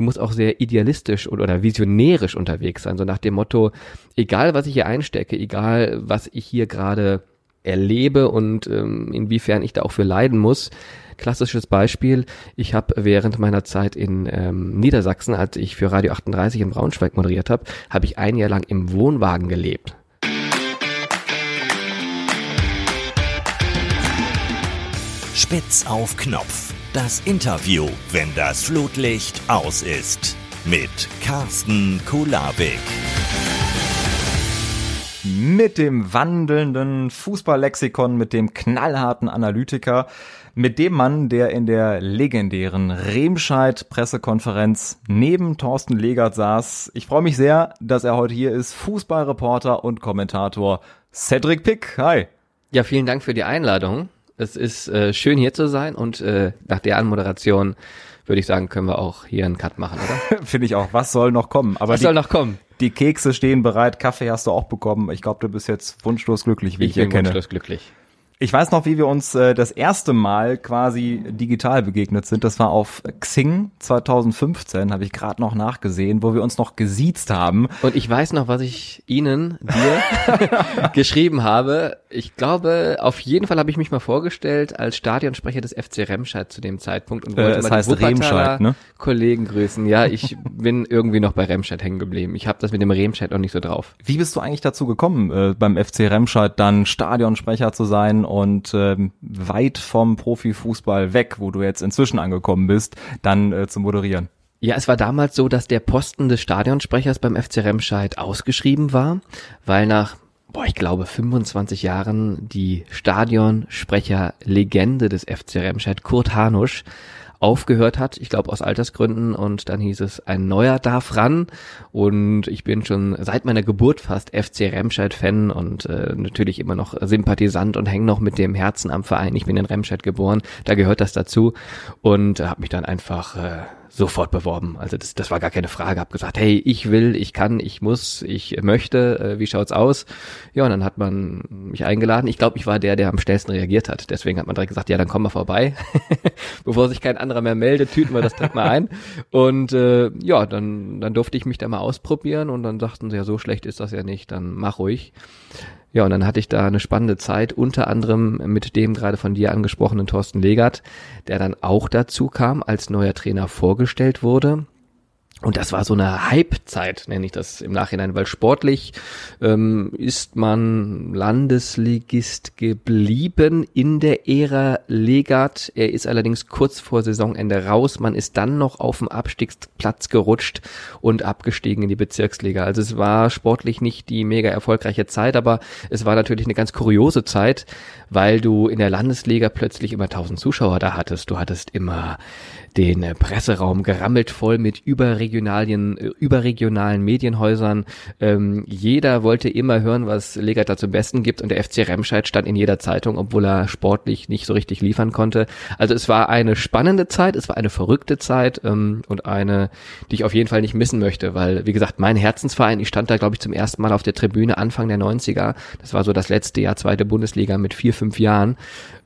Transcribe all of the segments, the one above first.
du musst auch sehr idealistisch oder, visionärisch unterwegs sein, so nach dem Motto, egal was ich hier einstecke, egal was ich hier gerade erlebe und ähm, inwiefern ich da auch für leiden muss. Klassisches Beispiel, ich habe während meiner Zeit in ähm, Niedersachsen, als ich für Radio 38 in Braunschweig moderiert habe, habe ich ein Jahr lang im Wohnwagen gelebt. Spitz auf Knopf. Das Interview, wenn das Flutlicht aus ist. Mit Carsten Kulabik. Mit dem wandelnden Fußballlexikon, mit dem knallharten Analytiker, mit dem Mann, der in der legendären Remscheid-Pressekonferenz neben Thorsten Legert saß. Ich freue mich sehr, dass er heute hier ist. Fußballreporter und Kommentator Cedric Pick. Hi. Ja, vielen Dank für die Einladung. Es ist äh, schön hier zu sein und äh, nach der Anmoderation würde ich sagen, können wir auch hier einen Cut machen, oder? Finde ich auch. Was soll noch kommen? Aber Was die, soll noch kommen? Die Kekse stehen bereit, Kaffee hast du auch bekommen. Ich glaube, du bist jetzt wunschlos glücklich, wie ich, ich bin kenne. Wunschlos glücklich. Ich weiß noch, wie wir uns äh, das erste Mal quasi digital begegnet sind. Das war auf Xing 2015, habe ich gerade noch nachgesehen, wo wir uns noch gesiezt haben. Und ich weiß noch, was ich Ihnen, dir, geschrieben habe. Ich glaube, auf jeden Fall habe ich mich mal vorgestellt als Stadionsprecher des FC Remscheid zu dem Zeitpunkt und wollte äh, mal heißt die Remscheid, ne? Kollegen grüßen. Ja, ich bin irgendwie noch bei Remscheid hängen geblieben. Ich habe das mit dem Remscheid noch nicht so drauf. Wie bist du eigentlich dazu gekommen, äh, beim FC Remscheid dann Stadionsprecher zu sein und ähm, weit vom Profifußball weg, wo du jetzt inzwischen angekommen bist, dann äh, zu moderieren? Ja, es war damals so, dass der Posten des Stadionsprechers beim FC Remscheid ausgeschrieben war, weil nach boah, ich glaube 25 Jahren die Stadionsprecher-Legende des FC Remscheid, Kurt Hanusch, aufgehört hat, ich glaube aus Altersgründen. Und dann hieß es, ein neuer darf ran. Und ich bin schon seit meiner Geburt fast FC Remscheid-Fan und äh, natürlich immer noch Sympathisant und hänge noch mit dem Herzen am Verein. Ich bin in Remscheid geboren, da gehört das dazu. Und habe mich dann einfach äh, sofort beworben. Also das, das war gar keine Frage. Hab gesagt, hey, ich will, ich kann, ich muss, ich möchte. Äh, wie schaut's aus? Ja, und dann hat man mich eingeladen. Ich glaube, ich war der, der am schnellsten reagiert hat. Deswegen hat man direkt gesagt, ja, dann komm mal vorbei. Bevor sich kein anderer mehr meldet, tüten wir das direkt mal ein. Und äh, ja, dann, dann durfte ich mich da mal ausprobieren und dann sagten sie, ja, so schlecht ist das ja nicht, dann mach ruhig. Ja, und dann hatte ich da eine spannende Zeit, unter anderem mit dem gerade von dir angesprochenen Thorsten Legert, der dann auch dazu kam, als neuer Trainer vorgestellt wurde. Und das war so eine Hype-Zeit, nenne ich das im Nachhinein, weil sportlich ähm, ist man Landesligist geblieben in der Ära Legat. Er ist allerdings kurz vor Saisonende raus. Man ist dann noch auf dem Abstiegsplatz gerutscht und abgestiegen in die Bezirksliga. Also es war sportlich nicht die mega erfolgreiche Zeit, aber es war natürlich eine ganz kuriose Zeit, weil du in der Landesliga plötzlich immer tausend Zuschauer da hattest. Du hattest immer den Presseraum gerammelt voll mit überregionalen, äh, überregionalen Medienhäusern. Ähm, jeder wollte immer hören, was Legat da zum Besten gibt und der FC Remscheid stand in jeder Zeitung, obwohl er sportlich nicht so richtig liefern konnte. Also es war eine spannende Zeit, es war eine verrückte Zeit ähm, und eine, die ich auf jeden Fall nicht missen möchte, weil, wie gesagt, mein Herzensverein, ich stand da, glaube ich, zum ersten Mal auf der Tribüne Anfang der 90er. Das war so das letzte Jahr zweite Bundesliga mit vier, fünf Jahren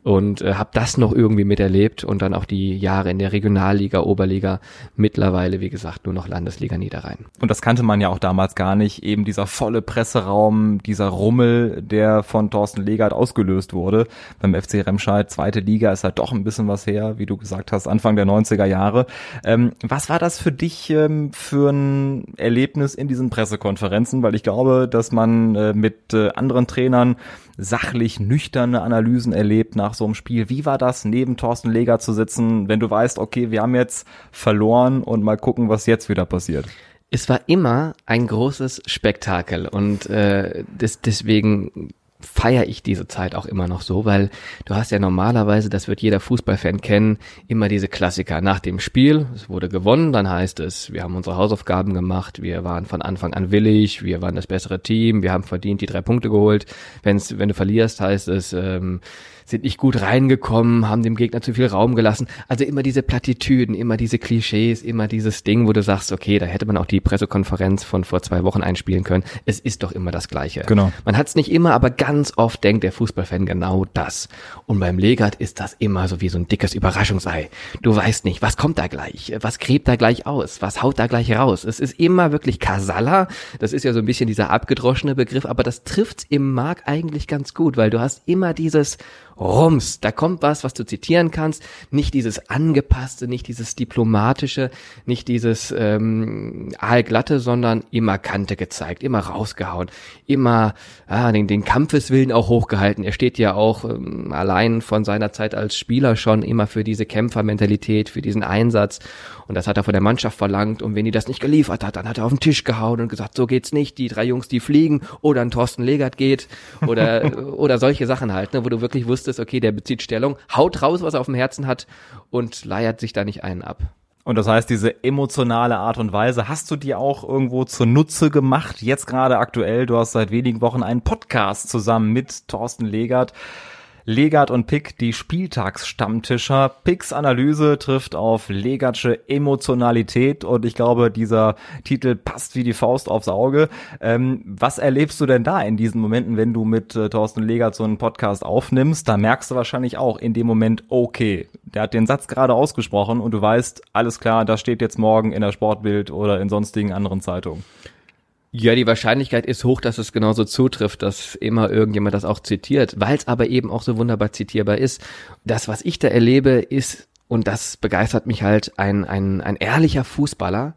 und äh, habe das noch irgendwie miterlebt und dann auch die Jahre in der Regionalliga, Oberliga, mittlerweile wie gesagt nur noch Landesliga Niederrhein. Und das kannte man ja auch damals gar nicht, eben dieser volle Presseraum, dieser Rummel, der von Thorsten Legert ausgelöst wurde beim FC Remscheid. Zweite Liga ist halt doch ein bisschen was her, wie du gesagt hast, Anfang der 90er Jahre. Ähm, was war das für dich ähm, für ein Erlebnis in diesen Pressekonferenzen? Weil ich glaube, dass man äh, mit äh, anderen Trainern sachlich nüchterne Analysen erlebt nach so einem Spiel. Wie war das, neben Thorsten Leger zu sitzen, wenn du weißt, okay, wir haben jetzt verloren und mal gucken, was jetzt wieder passiert? Es war immer ein großes Spektakel und äh, des, deswegen feiere ich diese Zeit auch immer noch so, weil du hast ja normalerweise, das wird jeder Fußballfan kennen, immer diese Klassiker. Nach dem Spiel, es wurde gewonnen, dann heißt es, wir haben unsere Hausaufgaben gemacht, wir waren von Anfang an willig, wir waren das bessere Team, wir haben verdient die drei Punkte geholt. Wenn's, wenn du verlierst, heißt es, ähm, sind nicht gut reingekommen, haben dem Gegner zu viel Raum gelassen. Also immer diese Plattitüden, immer diese Klischees, immer dieses Ding, wo du sagst, okay, da hätte man auch die Pressekonferenz von vor zwei Wochen einspielen können. Es ist doch immer das Gleiche. Genau. Man hat es nicht immer, aber ganz oft denkt der Fußballfan genau das. Und beim Legat ist das immer so wie so ein dickes Überraschungsei. Du weißt nicht, was kommt da gleich? Was gräbt da gleich aus? Was haut da gleich raus? Es ist immer wirklich Kasala. Das ist ja so ein bisschen dieser abgedroschene Begriff, aber das trifft's im Mark eigentlich ganz gut, weil du hast immer dieses Rums, da kommt was, was du zitieren kannst, nicht dieses angepasste, nicht dieses diplomatische, nicht dieses ähm, aalglatte, sondern immer Kante gezeigt, immer rausgehauen, immer ah, den, den Kampfeswillen auch hochgehalten. Er steht ja auch ähm, allein von seiner Zeit als Spieler schon immer für diese Kämpfermentalität, für diesen Einsatz und das hat er von der Mannschaft verlangt und wenn die das nicht geliefert hat, dann hat er auf den Tisch gehauen und gesagt, so geht's nicht, die drei Jungs, die fliegen oder ein Thorsten Legert geht oder oder solche Sachen halt, ne, wo du wirklich wusstest, okay, der bezieht Stellung, haut raus, was er auf dem Herzen hat und leiert sich da nicht einen ab. Und das heißt, diese emotionale Art und Weise hast du dir auch irgendwo zunutze gemacht. Jetzt gerade aktuell, du hast seit wenigen Wochen einen Podcast zusammen mit Thorsten Legert. Legat und Pick, die Spieltagsstammtischer. Picks Analyse trifft auf Legatsche Emotionalität und ich glaube, dieser Titel passt wie die Faust aufs Auge. Ähm, was erlebst du denn da in diesen Momenten, wenn du mit äh, Thorsten Legat so einen Podcast aufnimmst? Da merkst du wahrscheinlich auch in dem Moment, okay, der hat den Satz gerade ausgesprochen und du weißt, alles klar, das steht jetzt morgen in der Sportbild oder in sonstigen anderen Zeitungen. Ja, die Wahrscheinlichkeit ist hoch, dass es genauso zutrifft, dass immer irgendjemand das auch zitiert, weil es aber eben auch so wunderbar zitierbar ist. Das, was ich da erlebe, ist, und das begeistert mich halt, ein, ein, ein ehrlicher Fußballer,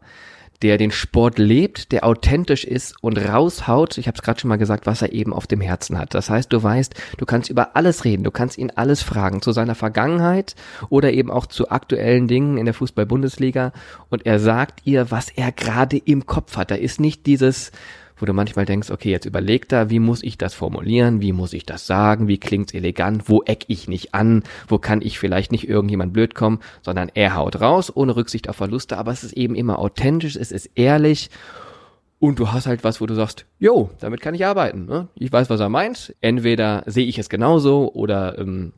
der den Sport lebt, der authentisch ist und raushaut, ich habe es gerade schon mal gesagt, was er eben auf dem Herzen hat. Das heißt, du weißt, du kannst über alles reden, du kannst ihn alles fragen, zu seiner Vergangenheit oder eben auch zu aktuellen Dingen in der Fußball-Bundesliga und er sagt ihr, was er gerade im Kopf hat. Da ist nicht dieses wo du manchmal denkst, okay, jetzt überleg da, wie muss ich das formulieren, wie muss ich das sagen, wie klingt's elegant, wo eck ich nicht an, wo kann ich vielleicht nicht irgendjemand blöd kommen, sondern er haut raus, ohne Rücksicht auf Verluste, aber es ist eben immer authentisch, es ist ehrlich und du hast halt was, wo du sagst, jo, damit kann ich arbeiten. Ne? Ich weiß, was er meint. Entweder sehe ich es genauso oder ähm,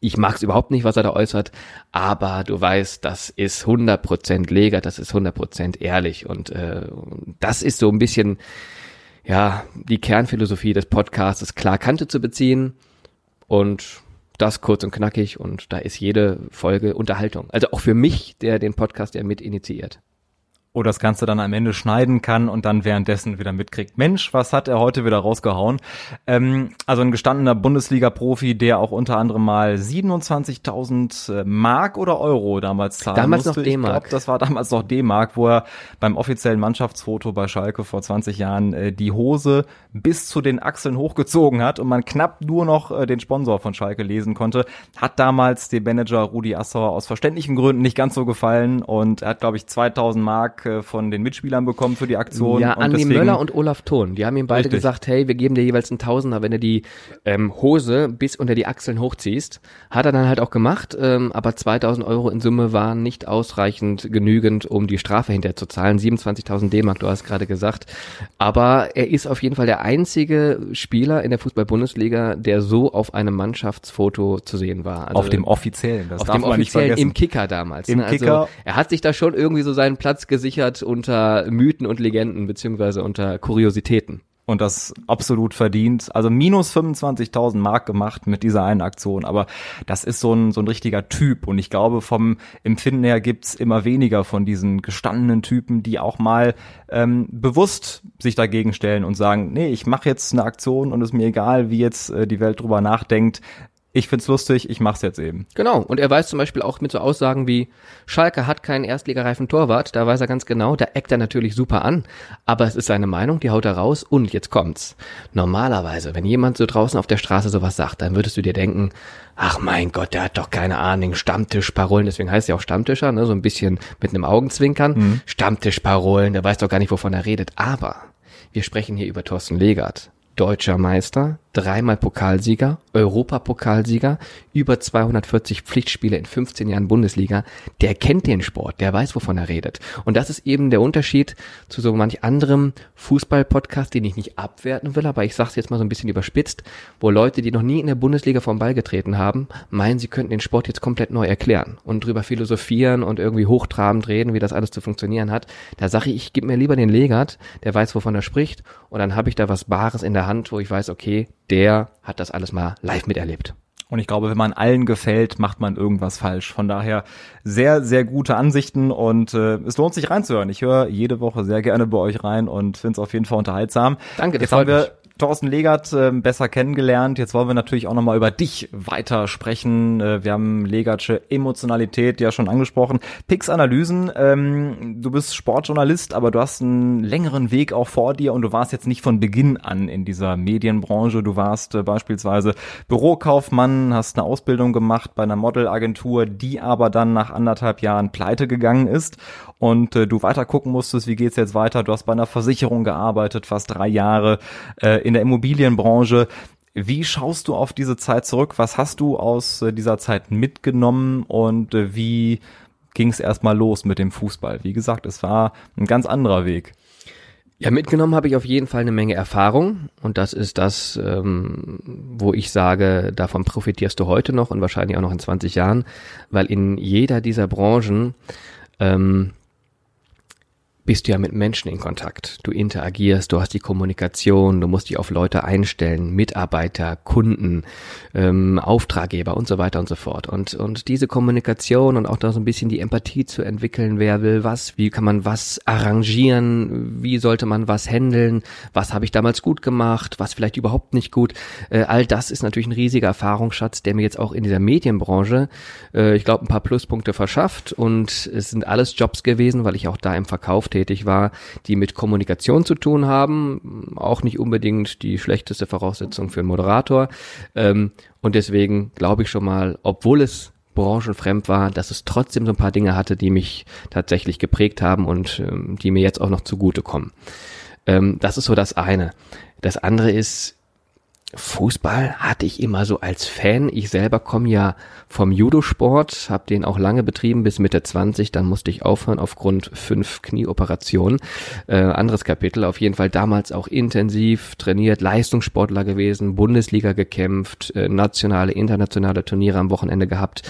ich mag es überhaupt nicht, was er da äußert, aber du weißt, das ist 100% Leger, das ist 100% ehrlich und äh, das ist so ein bisschen, ja, die Kernphilosophie des Podcasts, klar Kante zu beziehen und das kurz und knackig und da ist jede Folge Unterhaltung. Also auch für mich, der den Podcast ja mit initiiert oder das Ganze dann am Ende schneiden kann und dann währenddessen wieder mitkriegt. Mensch, was hat er heute wieder rausgehauen? Ähm, also ein gestandener Bundesliga-Profi, der auch unter anderem mal 27.000 äh, Mark oder Euro damals zahlen damals musste. Noch D-Mark. Ich glaube, das war damals noch D-Mark, wo er beim offiziellen Mannschaftsfoto bei Schalke vor 20 Jahren äh, die Hose bis zu den Achseln hochgezogen hat und man knapp nur noch äh, den Sponsor von Schalke lesen konnte. Hat damals dem Manager Rudi Assauer aus verständlichen Gründen nicht ganz so gefallen und er hat, glaube ich, 2000 Mark äh, von den Mitspielern bekommen für die Aktion. Ja, Andi Möller und Olaf Thon. Die haben ihm beide richtig. gesagt, hey, wir geben dir jeweils einen Tausender, wenn du die ähm, Hose bis unter die Achseln hochziehst. Hat er dann halt auch gemacht, ähm, aber 2000 Euro in Summe waren nicht ausreichend genügend, um die Strafe hinterher zu zahlen. 27.000 D-Mark, du hast gerade gesagt. Aber er ist auf jeden Fall der einzige Spieler in der Fußball-Bundesliga, der so auf einem Mannschaftsfoto zu sehen war. Also auf dem offiziellen, das auf darf dem man offiziellen, nicht im Kicker damals. Im ne? also Kicker. Er hat sich da schon irgendwie so seinen Platz gesichert gesichert unter Mythen und Legenden beziehungsweise unter Kuriositäten. Und das absolut verdient. Also minus 25.000 Mark gemacht mit dieser einen Aktion. Aber das ist so ein, so ein richtiger Typ. Und ich glaube, vom Empfinden her gibt's immer weniger von diesen gestandenen Typen, die auch mal ähm, bewusst sich dagegen stellen und sagen, nee, ich mache jetzt eine Aktion und es ist mir egal, wie jetzt äh, die Welt drüber nachdenkt ich find's lustig, ich mach's jetzt eben. Genau. Und er weiß zum Beispiel auch mit so Aussagen wie, Schalke hat keinen erstligareifen Torwart, da weiß er ganz genau, da eckt er natürlich super an, aber es ist seine Meinung, die haut er raus und jetzt kommt's. Normalerweise, wenn jemand so draußen auf der Straße sowas sagt, dann würdest du dir denken, ach mein Gott, der hat doch keine Ahnung, Stammtischparolen, deswegen heißt er auch Stammtischer, ne, so ein bisschen mit einem Augenzwinkern. Mhm. Stammtischparolen, der weiß doch gar nicht, wovon er redet, aber wir sprechen hier über Thorsten Legert deutscher Meister, dreimal Pokalsieger, Europapokalsieger, über 240 Pflichtspiele in 15 Jahren Bundesliga, der kennt den Sport, der weiß, wovon er redet. Und das ist eben der Unterschied zu so manch anderem Fußball-Podcast, den ich nicht abwerten will, aber ich sage es jetzt mal so ein bisschen überspitzt, wo Leute, die noch nie in der Bundesliga vom Ball getreten haben, meinen, sie könnten den Sport jetzt komplett neu erklären und drüber philosophieren und irgendwie hochtrabend reden, wie das alles zu funktionieren hat. Da sage ich, ich gebe mir lieber den Legat, der weiß, wovon er spricht, und dann habe ich da was Bares in der Hand, wo ich weiß, okay, der hat das alles mal live miterlebt. Und ich glaube, wenn man allen gefällt, macht man irgendwas falsch. Von daher sehr, sehr gute Ansichten und äh, es lohnt sich reinzuhören. Ich höre jede Woche sehr gerne bei euch rein und finde es auf jeden Fall unterhaltsam. Danke, das Jetzt haben wir mich. Thorsten Legert äh, besser kennengelernt. Jetzt wollen wir natürlich auch nochmal über dich weiter sprechen. Äh, wir haben Legertsche Emotionalität ja schon angesprochen. Pix-Analysen, ähm, du bist Sportjournalist, aber du hast einen längeren Weg auch vor dir und du warst jetzt nicht von Beginn an in dieser Medienbranche. Du warst äh, beispielsweise Bürokaufmann, hast eine Ausbildung gemacht bei einer Modelagentur, die aber dann nach anderthalb Jahren pleite gegangen ist und äh, du weiter gucken musstest, wie geht's jetzt weiter. Du hast bei einer Versicherung gearbeitet, fast drei Jahre äh, in der Immobilienbranche. Wie schaust du auf diese Zeit zurück? Was hast du aus äh, dieser Zeit mitgenommen und äh, wie ging es erstmal los mit dem Fußball? Wie gesagt, es war ein ganz anderer Weg. Ja, mitgenommen habe ich auf jeden Fall eine Menge Erfahrung und das ist das, ähm, wo ich sage, davon profitierst du heute noch und wahrscheinlich auch noch in 20 Jahren, weil in jeder dieser Branchen ähm, bist du ja mit Menschen in Kontakt. Du interagierst, du hast die Kommunikation, du musst dich auf Leute einstellen, Mitarbeiter, Kunden, ähm, Auftraggeber und so weiter und so fort. Und, und diese Kommunikation und auch da so ein bisschen die Empathie zu entwickeln, wer will was, wie kann man was arrangieren, wie sollte man was handeln, was habe ich damals gut gemacht, was vielleicht überhaupt nicht gut. Äh, all das ist natürlich ein riesiger Erfahrungsschatz, der mir jetzt auch in dieser Medienbranche, äh, ich glaube, ein paar Pluspunkte verschafft. Und es sind alles Jobs gewesen, weil ich auch da im Verkauf tätig war, die mit Kommunikation zu tun haben. Auch nicht unbedingt die schlechteste Voraussetzung für einen Moderator. Ähm, und deswegen glaube ich schon mal, obwohl es branchenfremd war, dass es trotzdem so ein paar Dinge hatte, die mich tatsächlich geprägt haben und ähm, die mir jetzt auch noch zugutekommen. Ähm, das ist so das eine. Das andere ist, Fußball hatte ich immer so als Fan. Ich selber komme ja vom Judosport, habe den auch lange betrieben bis Mitte 20. Dann musste ich aufhören aufgrund fünf Knieoperationen. Äh, anderes Kapitel. Auf jeden Fall damals auch intensiv trainiert, Leistungssportler gewesen, Bundesliga gekämpft, äh, nationale, internationale Turniere am Wochenende gehabt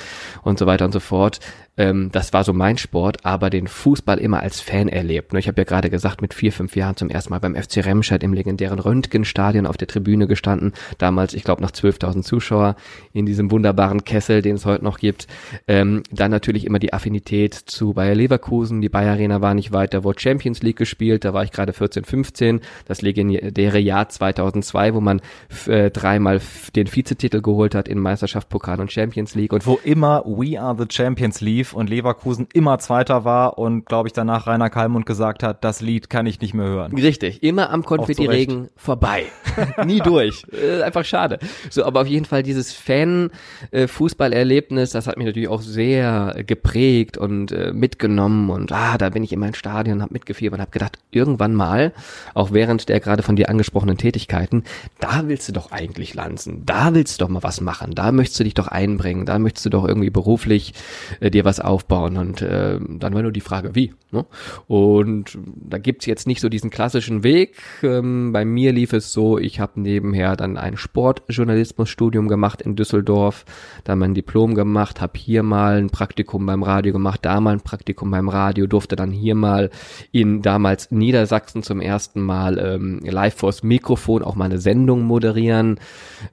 und so weiter und so fort. Ähm, das war so mein Sport, aber den Fußball immer als Fan erlebt. Ne? Ich habe ja gerade gesagt, mit vier, fünf Jahren zum ersten Mal beim FC Remscheid im legendären Röntgenstadion auf der Tribüne gestanden. Damals, ich glaube, noch 12.000 Zuschauer in diesem wunderbaren Kessel, den es heute noch gibt. Ähm, dann natürlich immer die Affinität zu Bayer Leverkusen. Die Bayer Arena war nicht weit, da wurde Champions League gespielt. Da war ich gerade 14, 15. Das legendäre Jahr 2002, wo man äh, dreimal den Vizetitel geholt hat in Meisterschaft, Pokal und Champions League. Und wo immer We Are the Champions lief, und Leverkusen immer Zweiter war und glaube ich danach Rainer Kalmund gesagt hat, das Lied kann ich nicht mehr hören. Richtig, immer am Konfetti-Regen vorbei. Nie durch. Äh, einfach schade. So, aber auf jeden Fall dieses Fan-Fußballerlebnis, das hat mich natürlich auch sehr geprägt und äh, mitgenommen und ah, da bin ich in mein Stadion, hab mitgefiebert und hab gedacht, irgendwann mal, auch während der gerade von dir angesprochenen Tätigkeiten, da willst du doch eigentlich lanzen, da willst du doch mal was machen, da möchtest du dich doch einbringen, da möchtest du doch irgendwie beruflich äh, dir was aufbauen. Und äh, dann war nur die Frage, wie. Ne? Und da gibt's jetzt nicht so diesen klassischen Weg. Ähm, bei mir lief es so, ich habe nebenher dann ein Sportjournalismusstudium gemacht in Düsseldorf, dann mein Diplom gemacht, habe hier mal ein Praktikum beim Radio gemacht, da mal ein Praktikum beim Radio, durfte dann hier mal in damals Niedersachsen zum ersten Mal ähm, live vors Mikrofon auch mal eine Sendung moderieren,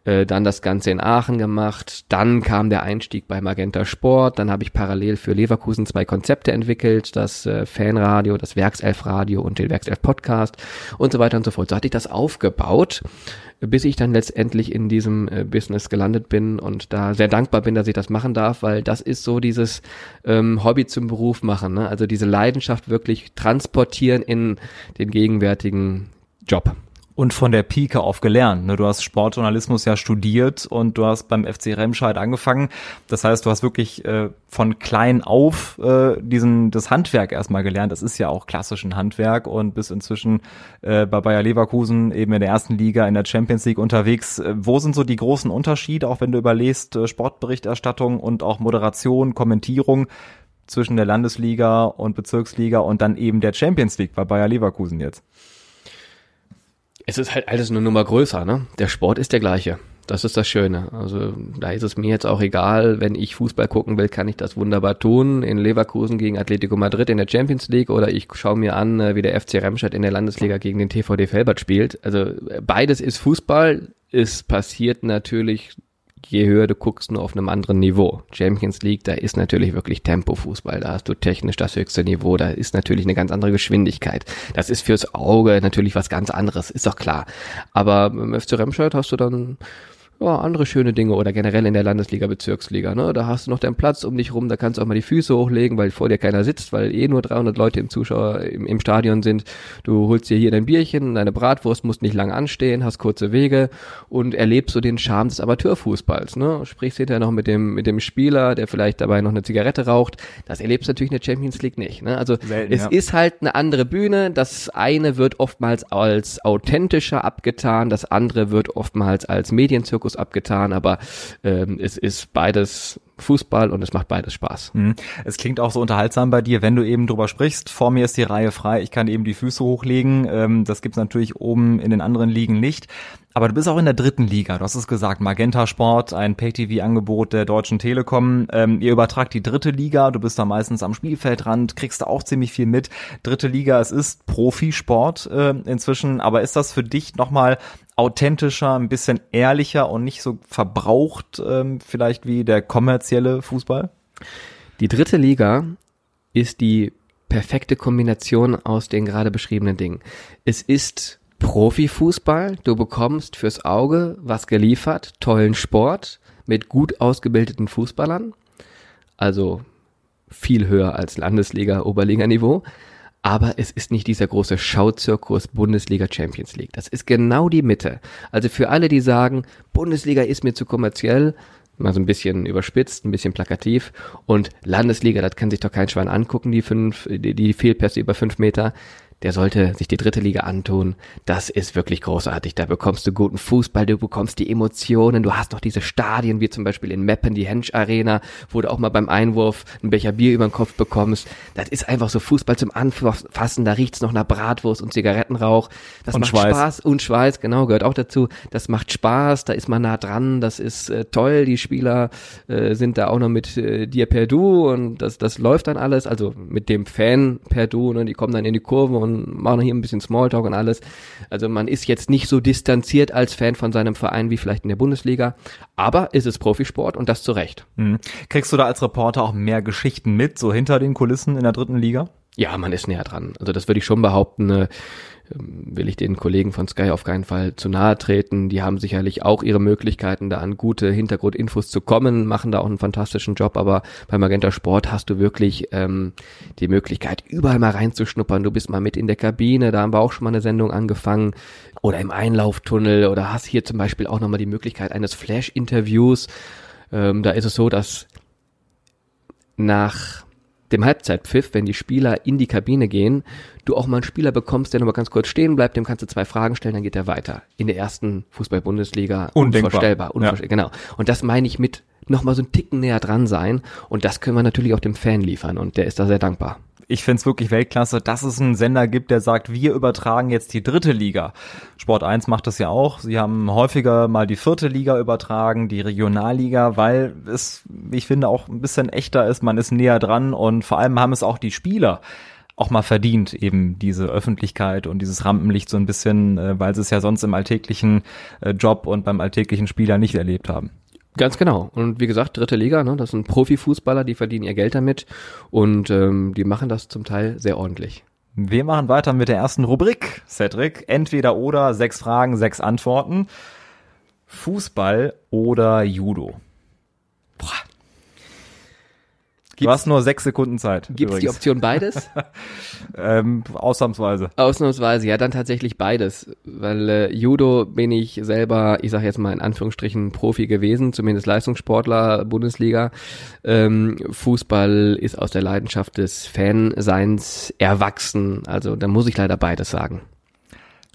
äh, dann das Ganze in Aachen gemacht, dann kam der Einstieg bei Magenta Sport, dann habe ich parallel für Leverkusen zwei Konzepte entwickelt, das äh, Fanradio, das Werkself-Radio und den Werkself-Podcast und so weiter und so fort. So hatte ich das aufgebaut, bis ich dann letztendlich in diesem äh, Business gelandet bin und da sehr dankbar bin, dass ich das machen darf, weil das ist so dieses ähm, Hobby zum Beruf machen, ne? also diese Leidenschaft wirklich transportieren in den gegenwärtigen Job und von der Pike auf gelernt. Ne? Du hast Sportjournalismus ja studiert und du hast beim FC Remscheid angefangen. Das heißt, du hast wirklich äh, von klein auf äh, diesen das Handwerk erstmal gelernt. Das ist ja auch klassisch ein Handwerk und bis inzwischen äh, bei Bayer Leverkusen eben in der ersten Liga in der Champions League unterwegs. Äh, wo sind so die großen Unterschiede, auch wenn du überlegst äh, Sportberichterstattung und auch Moderation, Kommentierung zwischen der Landesliga und Bezirksliga und dann eben der Champions League bei Bayer Leverkusen jetzt? Es ist halt alles eine Nummer größer, ne? Der Sport ist der gleiche. Das ist das Schöne. Also da ist es mir jetzt auch egal, wenn ich Fußball gucken will, kann ich das wunderbar tun. In Leverkusen gegen Atletico Madrid in der Champions League oder ich schaue mir an, äh, wie der FC Remscheid in der Landesliga gegen den TVD Felbert spielt. Also beides ist Fußball. es passiert natürlich je höher du guckst, nur auf einem anderen Niveau. Champions League, da ist natürlich wirklich Tempo-Fußball, da hast du technisch das höchste Niveau, da ist natürlich eine ganz andere Geschwindigkeit. Das ist fürs Auge natürlich was ganz anderes, ist doch klar. Aber im FC Remscheid hast du dann ja, andere schöne Dinge oder generell in der Landesliga, Bezirksliga, ne? Da hast du noch deinen Platz um dich rum, da kannst du auch mal die Füße hochlegen, weil vor dir keiner sitzt, weil eh nur 300 Leute im Zuschauer im, im Stadion sind. Du holst dir hier dein Bierchen, deine Bratwurst, musst nicht lang anstehen, hast kurze Wege und erlebst so den Charme des Amateurfußballs, ne? Sprichst hinterher noch mit dem, mit dem Spieler, der vielleicht dabei noch eine Zigarette raucht. Das erlebst du natürlich in der Champions League nicht, ne? Also, Selten, es ja. ist halt eine andere Bühne. Das eine wird oftmals als authentischer abgetan, das andere wird oftmals als Medienzirkus Fokus abgetan, aber ähm, es ist beides Fußball und es macht beides Spaß. Mhm. Es klingt auch so unterhaltsam bei dir, wenn du eben drüber sprichst. Vor mir ist die Reihe frei, ich kann eben die Füße hochlegen. Ähm, das gibt's natürlich oben in den anderen Ligen nicht. Aber du bist auch in der dritten Liga. Du hast es gesagt, Magenta Sport, ein Pay-TV-Angebot der Deutschen Telekom. Ähm, ihr übertragt die dritte Liga. Du bist da meistens am Spielfeldrand, kriegst da auch ziemlich viel mit. Dritte Liga, es ist Profisport äh, inzwischen. Aber ist das für dich nochmal authentischer, ein bisschen ehrlicher und nicht so verbraucht ähm, vielleicht wie der kommerzielle Fußball? Die dritte Liga ist die perfekte Kombination aus den gerade beschriebenen Dingen. Es ist Profifußball, du bekommst fürs Auge was geliefert, tollen Sport mit gut ausgebildeten Fußballern, also viel höher als Landesliga, Oberliganiveau. Aber es ist nicht dieser große Schauzirkus Bundesliga Champions League. Das ist genau die Mitte. Also für alle, die sagen, Bundesliga ist mir zu kommerziell, mal so ein bisschen überspitzt, ein bisschen plakativ. Und Landesliga, das kann sich doch kein Schwein angucken, die fünf, die, die Fehlpässe über fünf Meter der sollte sich die dritte Liga antun. Das ist wirklich großartig. Da bekommst du guten Fußball, du bekommst die Emotionen, du hast noch diese Stadien, wie zum Beispiel in Meppen, die Hensch Arena, wo du auch mal beim Einwurf einen Becher Bier über den Kopf bekommst. Das ist einfach so Fußball zum Anfassen, da riecht's noch nach Bratwurst und Zigarettenrauch. Das und macht Schweiß. Spaß und Schweiß, genau, gehört auch dazu. Das macht Spaß, da ist man nah dran, das ist äh, toll, die Spieler äh, sind da auch noch mit äh, dir per Du und das, das läuft dann alles, also mit dem Fan per Du, ne, die kommen dann in die Kurve und machen hier ein bisschen Smalltalk und alles. Also man ist jetzt nicht so distanziert als Fan von seinem Verein wie vielleicht in der Bundesliga, aber ist es Profisport und das zu Recht. Mhm. Kriegst du da als Reporter auch mehr Geschichten mit, so hinter den Kulissen in der dritten Liga? Ja, man ist näher dran. Also das würde ich schon behaupten. Äh, ähm, will ich den Kollegen von Sky auf keinen Fall zu nahe treten. Die haben sicherlich auch ihre Möglichkeiten, da an gute Hintergrundinfos zu kommen, machen da auch einen fantastischen Job, aber bei Magenta Sport hast du wirklich ähm, die Möglichkeit, überall mal reinzuschnuppern. Du bist mal mit in der Kabine, da haben wir auch schon mal eine Sendung angefangen oder im Einlauftunnel oder hast hier zum Beispiel auch nochmal die Möglichkeit eines Flash-Interviews. Ähm, da ist es so, dass nach dem Halbzeitpfiff, wenn die Spieler in die Kabine gehen, du auch mal einen Spieler bekommst, der nochmal ganz kurz stehen bleibt, dem kannst du zwei Fragen stellen, dann geht er weiter. In der ersten Fußball-Bundesliga unvorstellbar. Unvorstellbar, ja. Genau. Und das meine ich mit nochmal so einen Ticken näher dran sein. Und das können wir natürlich auch dem Fan liefern und der ist da sehr dankbar ich finde es wirklich Weltklasse, dass es einen Sender gibt, der sagt, wir übertragen jetzt die dritte Liga. Sport 1 macht das ja auch. Sie haben häufiger mal die vierte Liga übertragen, die Regionalliga, weil es, ich finde, auch ein bisschen echter ist. Man ist näher dran und vor allem haben es auch die Spieler auch mal verdient, eben diese Öffentlichkeit und dieses Rampenlicht so ein bisschen, äh, weil sie es ja sonst im alltäglichen äh, Job und beim alltäglichen Spieler nicht erlebt haben. Ganz genau. Und wie gesagt, dritte Liga, ne, das sind Profifußballer, die verdienen ihr Geld damit und ähm, die machen das zum Teil sehr ordentlich. Wir machen weiter mit der ersten Rubrik, Cedric. Entweder oder, sechs Fragen, sechs Antworten. Fußball oder Judo? Boah, Gibt's, du hast nur sechs Sekunden Zeit. Gibt es die Option beides? ähm, ausnahmsweise. Ausnahmsweise, ja, dann tatsächlich beides. Weil äh, Judo bin ich selber, ich sage jetzt mal in Anführungsstrichen, Profi gewesen, zumindest Leistungssportler, Bundesliga. Ähm, Fußball ist aus der Leidenschaft des Fanseins erwachsen. Also da muss ich leider beides sagen.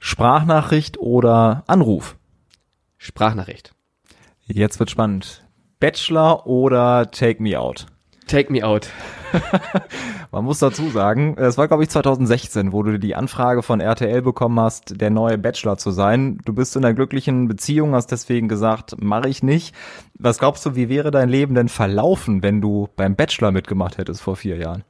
Sprachnachricht oder Anruf? Sprachnachricht. Jetzt wird spannend. Bachelor oder Take Me Out? Take me out. Man muss dazu sagen, es war glaube ich 2016, wo du die Anfrage von RTL bekommen hast, der neue Bachelor zu sein. Du bist in einer glücklichen Beziehung, hast deswegen gesagt, mache ich nicht. Was glaubst du, wie wäre dein Leben denn verlaufen, wenn du beim Bachelor mitgemacht hättest vor vier Jahren?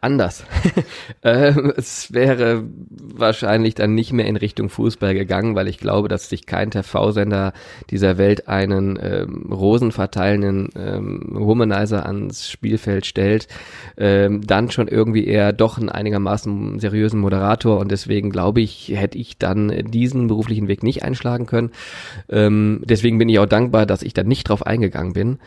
Anders. ähm, es wäre wahrscheinlich dann nicht mehr in Richtung Fußball gegangen, weil ich glaube, dass sich kein TV-Sender dieser Welt einen ähm, rosenverteilenden ähm, Womanizer ans Spielfeld stellt, ähm, dann schon irgendwie eher doch einen einigermaßen seriösen Moderator und deswegen glaube ich, hätte ich dann diesen beruflichen Weg nicht einschlagen können. Ähm, deswegen bin ich auch dankbar, dass ich da nicht drauf eingegangen bin.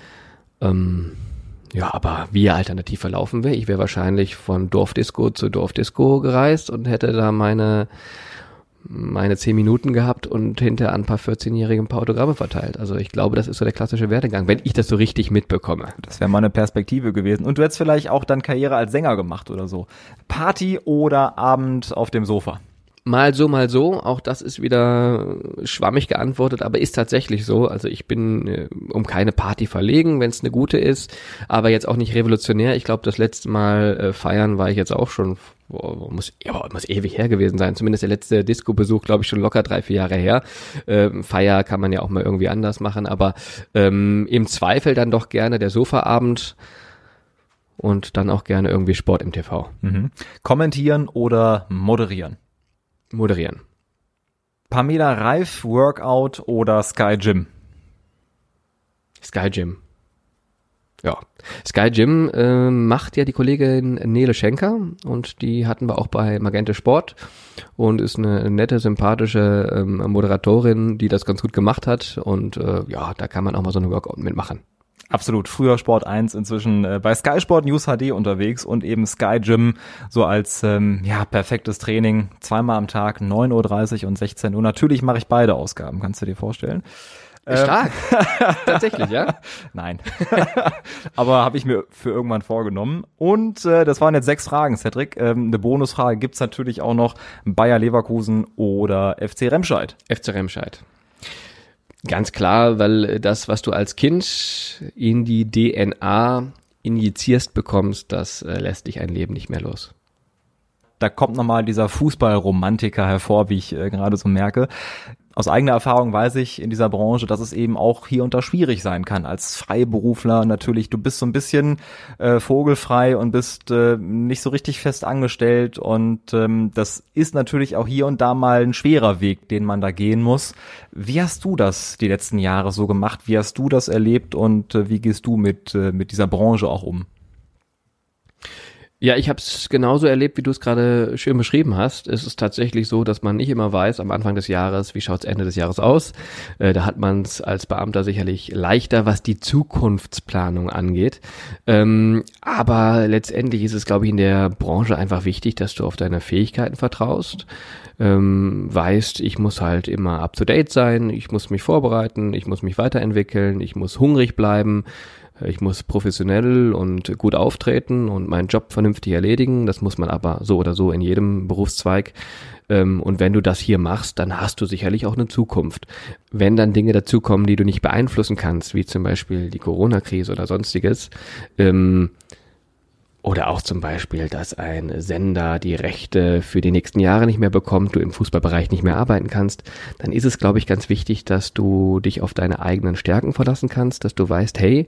Ja, aber wie alternativ verlaufen wäre, ich wäre wahrscheinlich von Dorfdisco zu Dorfdisco gereist und hätte da meine meine zehn Minuten gehabt und hinter ein paar 14-Jährige ein paar Autogramme verteilt. Also ich glaube, das ist so der klassische Werdegang, wenn ich das so richtig mitbekomme. Das wäre mal eine Perspektive gewesen. Und du hättest vielleicht auch dann Karriere als Sänger gemacht oder so. Party oder Abend auf dem Sofa? Mal so, mal so. Auch das ist wieder schwammig geantwortet, aber ist tatsächlich so. Also ich bin äh, um keine Party verlegen, wenn es eine gute ist, aber jetzt auch nicht revolutionär. Ich glaube, das letzte Mal äh, feiern war ich jetzt auch schon, boah, muss, ja, muss ewig her gewesen sein. Zumindest der letzte Disco-Besuch, glaube ich, schon locker drei, vier Jahre her. Ähm, Feier kann man ja auch mal irgendwie anders machen, aber ähm, im Zweifel dann doch gerne der Sofaabend und dann auch gerne irgendwie Sport im TV. Mhm. Kommentieren oder moderieren? Moderieren. Pamela Reif, Workout oder Sky Gym? Sky Gym. Ja, Sky Gym äh, macht ja die Kollegin Nele Schenker und die hatten wir auch bei Magente Sport und ist eine nette, sympathische ähm, Moderatorin, die das ganz gut gemacht hat und äh, ja, da kann man auch mal so eine Workout mitmachen. Absolut. Früher Sport 1, inzwischen äh, bei Sky Sport News HD unterwegs und eben Sky Gym so als ähm, ja perfektes Training. Zweimal am Tag, 9.30 Uhr und 16 Uhr. Natürlich mache ich beide Ausgaben, kannst du dir vorstellen. Ähm, Stark. Tatsächlich, ja? Nein. Aber habe ich mir für irgendwann vorgenommen. Und äh, das waren jetzt sechs Fragen, Cedric. Ähm, eine Bonusfrage gibt's natürlich auch noch Bayer Leverkusen oder FC Remscheid. FC Remscheid. Ganz klar, weil das, was du als Kind in die DNA injizierst bekommst, das äh, lässt dich ein Leben nicht mehr los. Da kommt nochmal dieser Fußballromantiker hervor, wie ich äh, gerade so merke aus eigener Erfahrung weiß ich in dieser Branche, dass es eben auch hier und da schwierig sein kann. Als Freiberufler natürlich, du bist so ein bisschen äh, vogelfrei und bist äh, nicht so richtig fest angestellt und ähm, das ist natürlich auch hier und da mal ein schwerer Weg, den man da gehen muss. Wie hast du das die letzten Jahre so gemacht? Wie hast du das erlebt und äh, wie gehst du mit, äh, mit dieser Branche auch um? Ja, ich habe es genauso erlebt, wie du es gerade schön beschrieben hast. Es ist tatsächlich so, dass man nicht immer weiß am Anfang des Jahres, wie schaut's Ende des Jahres aus. Äh, da hat man es als Beamter sicherlich leichter, was die Zukunftsplanung angeht. Ähm, aber letztendlich ist es, glaube ich, in der Branche einfach wichtig, dass du auf deine Fähigkeiten vertraust. Ähm, weißt, ich muss halt immer up to date sein, ich muss mich vorbereiten, ich muss mich weiterentwickeln, ich muss hungrig bleiben ich muss professionell und gut auftreten und meinen Job vernünftig erledigen. Das muss man aber so oder so in jedem Berufszweig. Ähm, und wenn du das hier machst, dann hast du sicherlich auch eine Zukunft. Wenn dann Dinge dazukommen, die du nicht beeinflussen kannst, wie zum Beispiel die Corona-Krise oder sonstiges, ähm, oder auch zum Beispiel, dass ein Sender die Rechte für die nächsten Jahre nicht mehr bekommt, du im Fußballbereich nicht mehr arbeiten kannst, dann ist es, glaube ich, ganz wichtig, dass du dich auf deine eigenen Stärken verlassen kannst, dass du weißt, hey,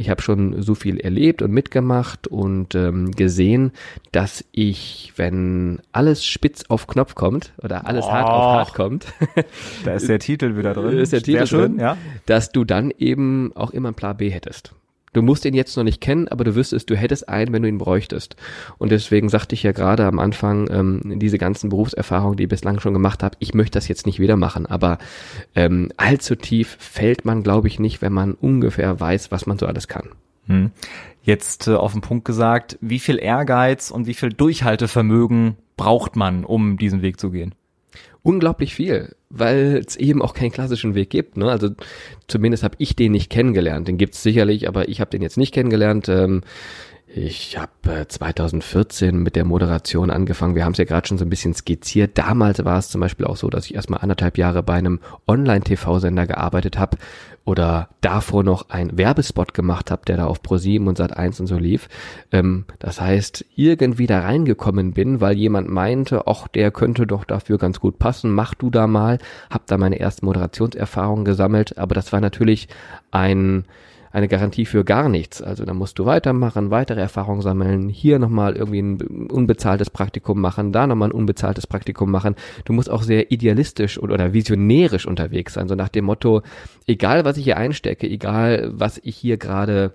ich habe schon so viel erlebt und mitgemacht und ähm, gesehen, dass ich, wenn alles spitz auf Knopf kommt oder alles oh, hart auf hart kommt, da ist der Titel wieder drin. Ist der Titel schön, drin, ja. dass du dann eben auch immer einen Plan B hättest. Du musst ihn jetzt noch nicht kennen, aber du wüsstest, du hättest einen, wenn du ihn bräuchtest. Und deswegen sagte ich ja gerade am Anfang, ähm, diese ganzen Berufserfahrungen, die ich bislang schon gemacht habe, ich möchte das jetzt nicht wieder machen. Aber ähm, allzu tief fällt man, glaube ich, nicht, wenn man ungefähr weiß, was man so alles kann. Hm. Jetzt äh, auf den Punkt gesagt, wie viel Ehrgeiz und wie viel Durchhaltevermögen braucht man, um diesen Weg zu gehen? Unglaublich viel, weil es eben auch keinen klassischen Weg gibt. Ne? Also zumindest habe ich den nicht kennengelernt. Den gibt's sicherlich, aber ich habe den jetzt nicht kennengelernt. Ähm, ich habe äh, 2014 mit der Moderation angefangen. Wir haben es ja gerade schon so ein bisschen skizziert. Damals war es zum Beispiel auch so, dass ich erstmal anderthalb Jahre bei einem Online-TV-Sender gearbeitet habe oder davor noch einen Werbespot gemacht habe, der da auf Pro7 und Sat1 und so lief. Ähm, das heißt, irgendwie da reingekommen bin, weil jemand meinte, ach, der könnte doch dafür ganz gut passen, mach du da mal. Hab da meine ersten Moderationserfahrungen gesammelt, aber das war natürlich ein eine Garantie für gar nichts. Also da musst du weitermachen, weitere Erfahrungen sammeln, hier nochmal irgendwie ein unbezahltes Praktikum machen, da nochmal ein unbezahltes Praktikum machen. Du musst auch sehr idealistisch oder, visionärisch unterwegs sein, so nach dem Motto, egal was ich hier einstecke, egal was ich hier gerade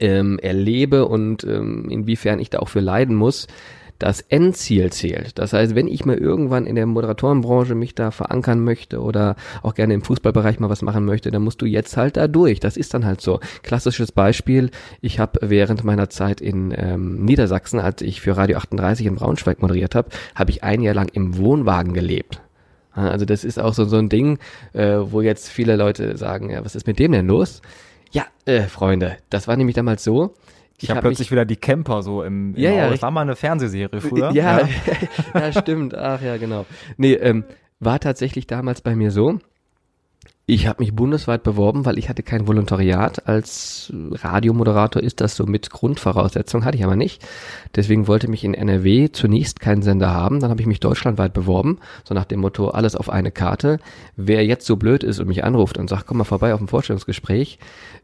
ähm, erlebe und ähm, inwiefern ich da auch für leiden muss, das Endziel zählt. Das heißt, wenn ich mal irgendwann in der Moderatorenbranche mich da verankern möchte oder auch gerne im Fußballbereich mal was machen möchte, dann musst du jetzt halt da durch. Das ist dann halt so. Klassisches Beispiel, ich habe während meiner Zeit in ähm, Niedersachsen, als ich für Radio 38 in Braunschweig moderiert habe, habe ich ein Jahr lang im Wohnwagen gelebt. Also das ist auch so, so ein Ding, äh, wo jetzt viele Leute sagen, ja, was ist mit dem denn los? Ja, äh, Freunde, das war nämlich damals so, ich, habe hab plötzlich wieder die Camper so im, im ja, ja, Das war mal eine Fernsehserie früher. Ja, ja. ja stimmt. Ach ja, genau. Nee, ähm, war tatsächlich damals bei mir so. Ich habe mich bundesweit beworben, weil ich hatte kein Volontariat. Als Radiomoderator ist das so mit Grundvoraussetzung, hatte ich aber nicht. Deswegen wollte mich in NRW zunächst keinen Sender haben. Dann habe ich mich deutschlandweit beworben, so nach dem Motto, alles auf eine Karte. Wer jetzt so blöd ist und mich anruft und sagt, komm mal vorbei auf ein Vorstellungsgespräch,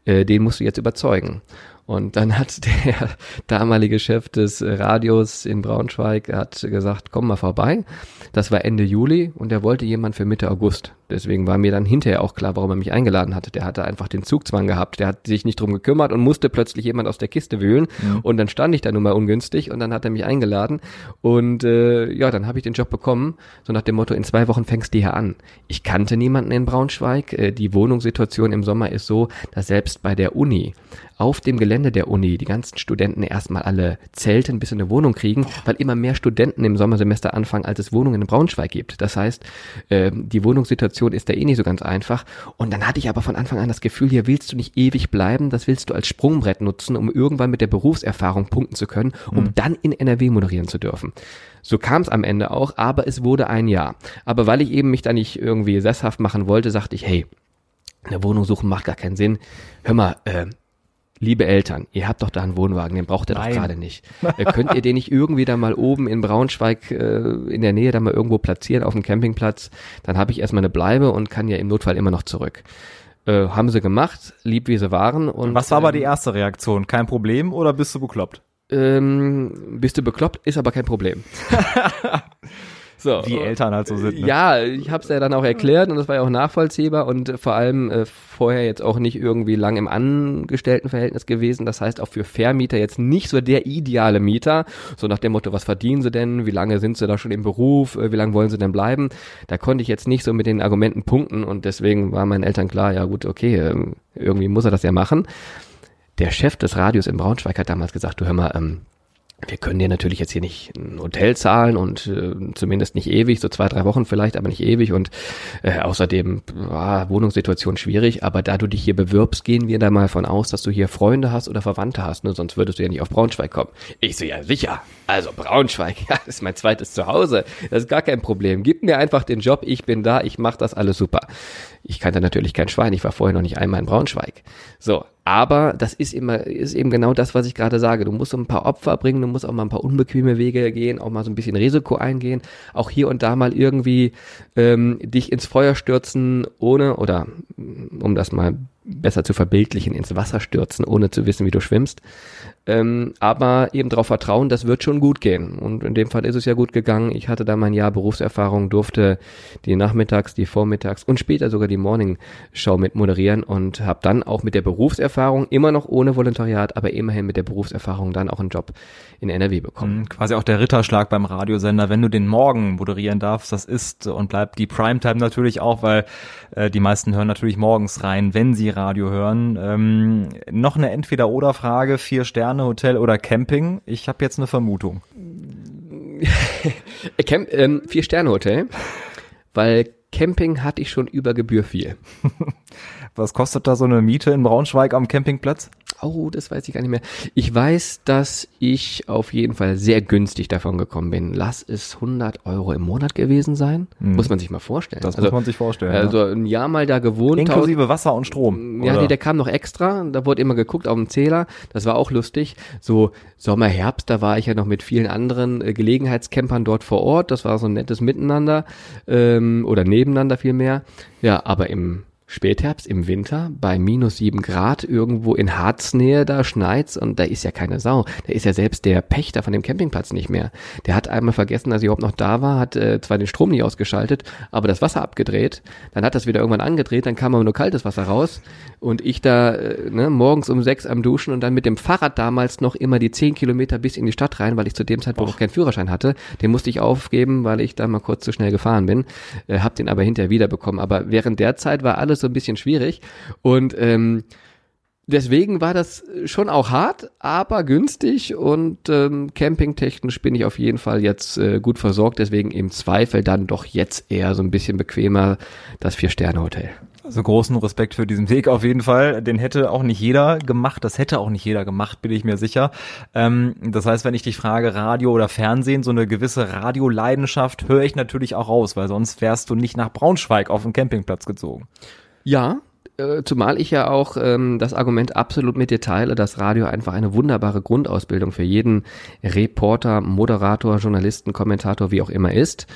äh, den musst du jetzt überzeugen. Und dann hat der damalige Chef des Radios in Braunschweig hat gesagt, komm mal vorbei. Das war Ende Juli und er wollte jemand für Mitte August. Deswegen war mir dann hinterher auch klar, warum er mich eingeladen hatte. Der hatte einfach den Zugzwang gehabt. Der hat sich nicht drum gekümmert und musste plötzlich jemand aus der Kiste wühlen. Ja. Und dann stand ich da nun mal ungünstig und dann hat er mich eingeladen. Und äh, ja, dann habe ich den Job bekommen. So nach dem Motto, in zwei Wochen fängst du hier an. Ich kannte niemanden in Braunschweig. Äh, die Wohnungssituation im Sommer ist so, dass selbst bei der Uni auf dem Gelände der Uni die ganzen Studenten erstmal alle zelten, bis sie eine Wohnung kriegen, weil immer mehr Studenten im Sommersemester anfangen, als es Wohnungen in Braunschweig gibt. Das heißt, äh, die Wohnungssituation ist da eh nicht so ganz einfach. Und dann hatte ich aber von Anfang an das Gefühl, hier willst du nicht ewig bleiben, das willst du als Sprungbrett nutzen, um irgendwann mit der Berufserfahrung punkten zu können, um mhm. dann in NRW moderieren zu dürfen. So kam es am Ende auch, aber es wurde ein Jahr. Aber weil ich eben mich da nicht irgendwie sesshaft machen wollte, sagte ich, hey, eine Wohnung suchen macht gar keinen Sinn. Hör mal, äh, liebe Eltern, ihr habt doch da einen Wohnwagen, den braucht ihr Nein. doch gerade nicht. Äh, könnt ihr den nicht irgendwie da mal oben in Braunschweig äh, in der Nähe da mal irgendwo platzieren auf dem Campingplatz? Dann habe ich erstmal eine Bleibe und kann ja im Notfall immer noch zurück. Äh, haben sie gemacht, lieb wie sie waren. Und was war aber die ähm, erste Reaktion? Kein Problem oder bist du bekloppt? Ähm, bist du bekloppt, ist aber kein Problem. So. Wie Eltern halt so sind. Ne? Ja, ich habe es ja dann auch erklärt und das war ja auch nachvollziehbar und vor allem äh, vorher jetzt auch nicht irgendwie lang im Angestelltenverhältnis gewesen. Das heißt auch für Vermieter jetzt nicht so der ideale Mieter. So nach dem Motto, was verdienen sie denn? Wie lange sind sie da schon im Beruf? Äh, wie lange wollen sie denn bleiben? Da konnte ich jetzt nicht so mit den Argumenten punkten und deswegen war meinen Eltern klar, ja gut, okay, ähm, irgendwie muss er das ja machen. Der Chef des Radios in Braunschweig hat damals gesagt, du hör mal, ähm, wir können dir natürlich jetzt hier nicht ein Hotel zahlen und äh, zumindest nicht ewig, so zwei, drei Wochen vielleicht, aber nicht ewig und äh, außerdem ah, Wohnungssituation schwierig, aber da du dich hier bewirbst, gehen wir da mal von aus, dass du hier Freunde hast oder Verwandte hast, ne? sonst würdest du ja nicht auf Braunschweig kommen. Ich so, ja sicher, also Braunschweig, ja, das ist mein zweites Zuhause, das ist gar kein Problem. Gib mir einfach den Job, ich bin da, ich mach das alles super. Ich kannte natürlich kein Schwein, ich war vorher noch nicht einmal in Braunschweig. So, aber das ist immer, ist eben genau das, was ich gerade sage. Du musst so ein paar Opfer bringen, du musst auch mal ein paar unbequeme Wege gehen, auch mal so ein bisschen Risiko eingehen, auch hier und da mal irgendwie ähm, dich ins Feuer stürzen, ohne, oder um das mal besser zu verbildlichen, ins Wasser stürzen, ohne zu wissen, wie du schwimmst. Ähm, aber eben darauf vertrauen, das wird schon gut gehen. Und in dem Fall ist es ja gut gegangen. Ich hatte da mein Jahr Berufserfahrung, durfte die Nachmittags, die Vormittags und später sogar die Morning Show mit moderieren und habe dann auch mit der Berufserfahrung, immer noch ohne Volontariat, aber immerhin mit der Berufserfahrung dann auch einen Job in NRW bekommen. Mhm, quasi auch der Ritterschlag beim Radiosender, wenn du den Morgen moderieren darfst, das ist und bleibt die Primetime natürlich auch, weil äh, die meisten hören natürlich morgens rein, wenn sie Radio hören. Ähm, noch eine Entweder-Oder-Frage, vier Sterne Sterne-Hotel oder Camping? Ich habe jetzt eine Vermutung. Camp, ähm, Vier-Sterne-Hotel, weil Camping hatte ich schon über Gebühr viel. Was kostet da so eine Miete in Braunschweig am Campingplatz? Oh, das weiß ich gar nicht mehr. Ich weiß, dass ich auf jeden Fall sehr günstig davon gekommen bin. Lass es 100 Euro im Monat gewesen sein. Hm. Muss man sich mal vorstellen. Das also, muss man sich vorstellen. Also ja. ein Jahr mal da gewohnt. Inklusive Wasser und Strom. Ja, nee, der kam noch extra. Da wurde immer geguckt auf dem Zähler. Das war auch lustig. So Sommer, Herbst, da war ich ja noch mit vielen anderen äh, Gelegenheitscampern dort vor Ort. Das war so ein nettes Miteinander ähm, oder nebeneinander vielmehr. Ja, aber im Spätherbst im Winter bei minus sieben Grad irgendwo in Harznähe, da schneit's und da ist ja keine Sau. Da ist ja selbst der Pächter von dem Campingplatz nicht mehr. Der hat einmal vergessen, dass ich überhaupt noch da war, hat äh, zwar den Strom nicht ausgeschaltet, aber das Wasser abgedreht. Dann hat das wieder irgendwann angedreht, dann kam aber nur kaltes Wasser raus und ich da äh, ne, morgens um sechs am Duschen und dann mit dem Fahrrad damals noch immer die zehn Kilometer bis in die Stadt rein, weil ich zu dem Zeitpunkt auch keinen Führerschein hatte. Den musste ich aufgeben, weil ich da mal kurz zu schnell gefahren bin. Äh, hab den aber hinterher wiederbekommen. Aber während der Zeit war alles so ein bisschen schwierig und ähm, Deswegen war das schon auch hart, aber günstig und ähm, campingtechnisch bin ich auf jeden Fall jetzt äh, gut versorgt. Deswegen im Zweifel dann doch jetzt eher so ein bisschen bequemer das Vier-Sterne-Hotel. Also großen Respekt für diesen Weg auf jeden Fall. Den hätte auch nicht jeder gemacht. Das hätte auch nicht jeder gemacht, bin ich mir sicher. Ähm, das heißt, wenn ich dich frage, Radio oder Fernsehen, so eine gewisse Radioleidenschaft höre ich natürlich auch raus, weil sonst wärst du nicht nach Braunschweig auf den Campingplatz gezogen. Ja, äh, zumal ich ja auch ähm, das Argument absolut mit dir teile, dass Radio einfach eine wunderbare Grundausbildung für jeden Reporter, Moderator, Journalisten, Kommentator, wie auch immer ist.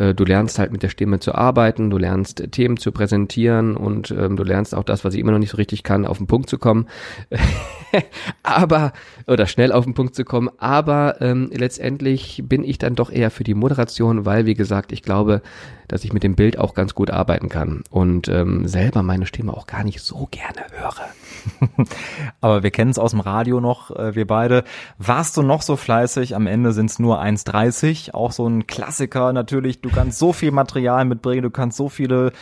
Äh, du lernst halt mit der Stimme zu arbeiten, du lernst Themen zu präsentieren und ähm, du lernst auch das, was ich immer noch nicht so richtig kann, auf den Punkt zu kommen. aber, oder schnell auf den Punkt zu kommen. Aber ähm, letztendlich bin ich dann doch eher für die Moderation, weil, wie gesagt, ich glaube, dass ich mit dem Bild auch ganz gut arbeiten kann und ähm, selber meine Stimme auch gar nicht so gerne höre. Aber wir kennen es aus dem Radio noch, äh, wir beide. Warst du noch so fleißig? Am Ende sind es nur 1,30. Auch so ein Klassiker natürlich. Du kannst so viel Material mitbringen, du kannst so viele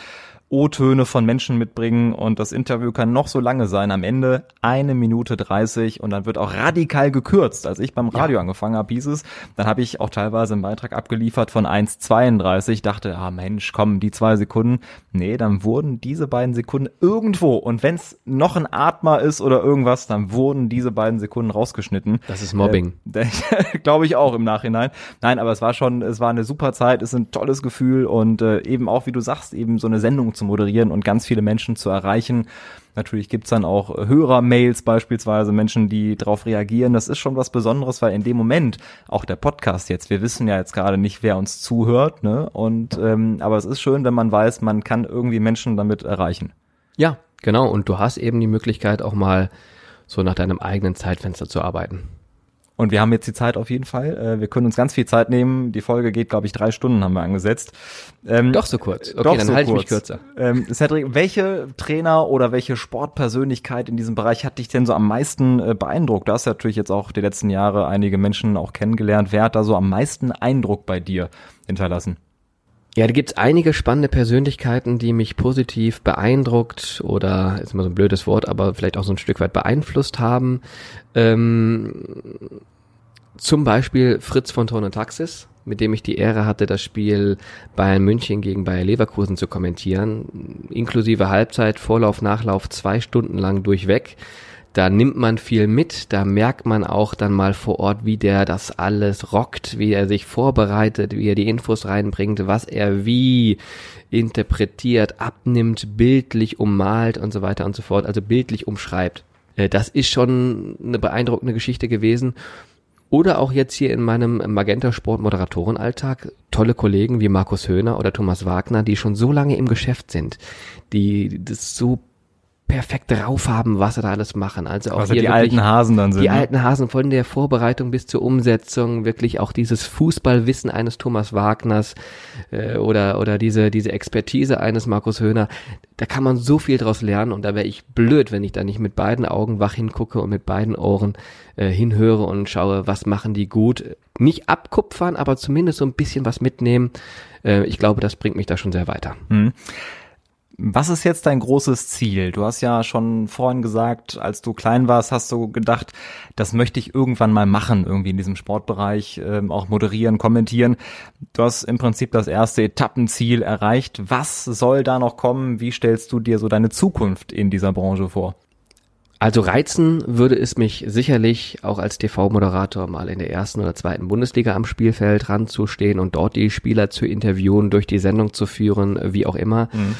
O-Töne von Menschen mitbringen und das Interview kann noch so lange sein. Am Ende eine Minute dreißig und dann wird auch radikal gekürzt. Als ich beim Radio ja. angefangen habe, hieß es, dann habe ich auch teilweise einen Beitrag abgeliefert von 1,32. Dachte, ah Mensch, komm, die zwei Sekunden. Nee, dann wurden diese beiden Sekunden irgendwo und wenn es noch ein Atmer ist oder irgendwas, dann wurden diese beiden Sekunden rausgeschnitten. Das ist Mobbing. Äh, Glaube ich auch im Nachhinein. Nein, aber es war schon, es war eine super Zeit, es ist ein tolles Gefühl und äh, eben auch, wie du sagst, eben so eine Sendung zu moderieren und ganz viele Menschen zu erreichen. Natürlich gibt's dann auch Hörer-Mails beispielsweise, Menschen, die darauf reagieren. Das ist schon was Besonderes, weil in dem Moment, auch der Podcast jetzt, wir wissen ja jetzt gerade nicht, wer uns zuhört, ne? Und ähm, aber es ist schön, wenn man weiß, man kann irgendwie Menschen damit erreichen. Ja, genau. Und du hast eben die Möglichkeit, auch mal so nach deinem eigenen Zeitfenster zu arbeiten. Und wir haben jetzt die Zeit auf jeden Fall. Äh, wir können uns ganz viel Zeit nehmen. Die Folge geht, glaube ich, drei Stunden haben wir angesetzt. Ähm, doch so kurz. Okay, dann so halte ich mich kürzer. Ähm, Cedric, welche Trainer oder welche Sportpersönlichkeit in diesem Bereich hat dich denn so am meisten äh, beeindruckt? Du hast ja natürlich jetzt auch die letzten Jahre einige Menschen auch kennengelernt. Wer hat da so am meisten Eindruck bei dir hinterlassen? Ja, da gibt's einige spannende Persönlichkeiten, die mich positiv beeindruckt oder ist immer so ein blödes Wort, aber vielleicht auch so ein Stück weit beeinflusst haben. Ähm, zum Beispiel Fritz von Ton und Taxis, mit dem ich die Ehre hatte, das Spiel Bayern München gegen Bayer Leverkusen zu kommentieren, inklusive Halbzeit, Vorlauf, Nachlauf, zwei Stunden lang durchweg da nimmt man viel mit, da merkt man auch dann mal vor Ort, wie der das alles rockt, wie er sich vorbereitet, wie er die Infos reinbringt, was er wie interpretiert, abnimmt, bildlich ummalt und so weiter und so fort, also bildlich umschreibt. Äh, das ist schon eine beeindruckende Geschichte gewesen. Oder auch jetzt hier in meinem Magenta Sport Moderatorenalltag tolle Kollegen wie Markus Höhner oder Thomas Wagner, die schon so lange im Geschäft sind, die das so perfekt drauf haben, was sie da alles machen. Also auch also die alten Hasen dann sind. Die ne? alten Hasen von der Vorbereitung bis zur Umsetzung, wirklich auch dieses Fußballwissen eines Thomas Wagners äh, oder oder diese diese Expertise eines Markus Höhner. Da kann man so viel draus lernen und da wäre ich blöd, wenn ich da nicht mit beiden Augen wach hingucke und mit beiden Ohren äh, hinhöre und schaue, was machen die gut. Nicht abkupfern, aber zumindest so ein bisschen was mitnehmen. Äh, ich glaube, das bringt mich da schon sehr weiter. Hm. Was ist jetzt dein großes Ziel? Du hast ja schon vorhin gesagt, als du klein warst, hast du gedacht, das möchte ich irgendwann mal machen, irgendwie in diesem Sportbereich, ähm, auch moderieren, kommentieren. Du hast im Prinzip das erste Etappenziel erreicht. Was soll da noch kommen? Wie stellst du dir so deine Zukunft in dieser Branche vor? Also reizen würde es mich sicherlich auch als TV-Moderator mal in der ersten oder zweiten Bundesliga am Spielfeld ranzustehen und dort die Spieler zu interviewen, durch die Sendung zu führen, wie auch immer. Mhm.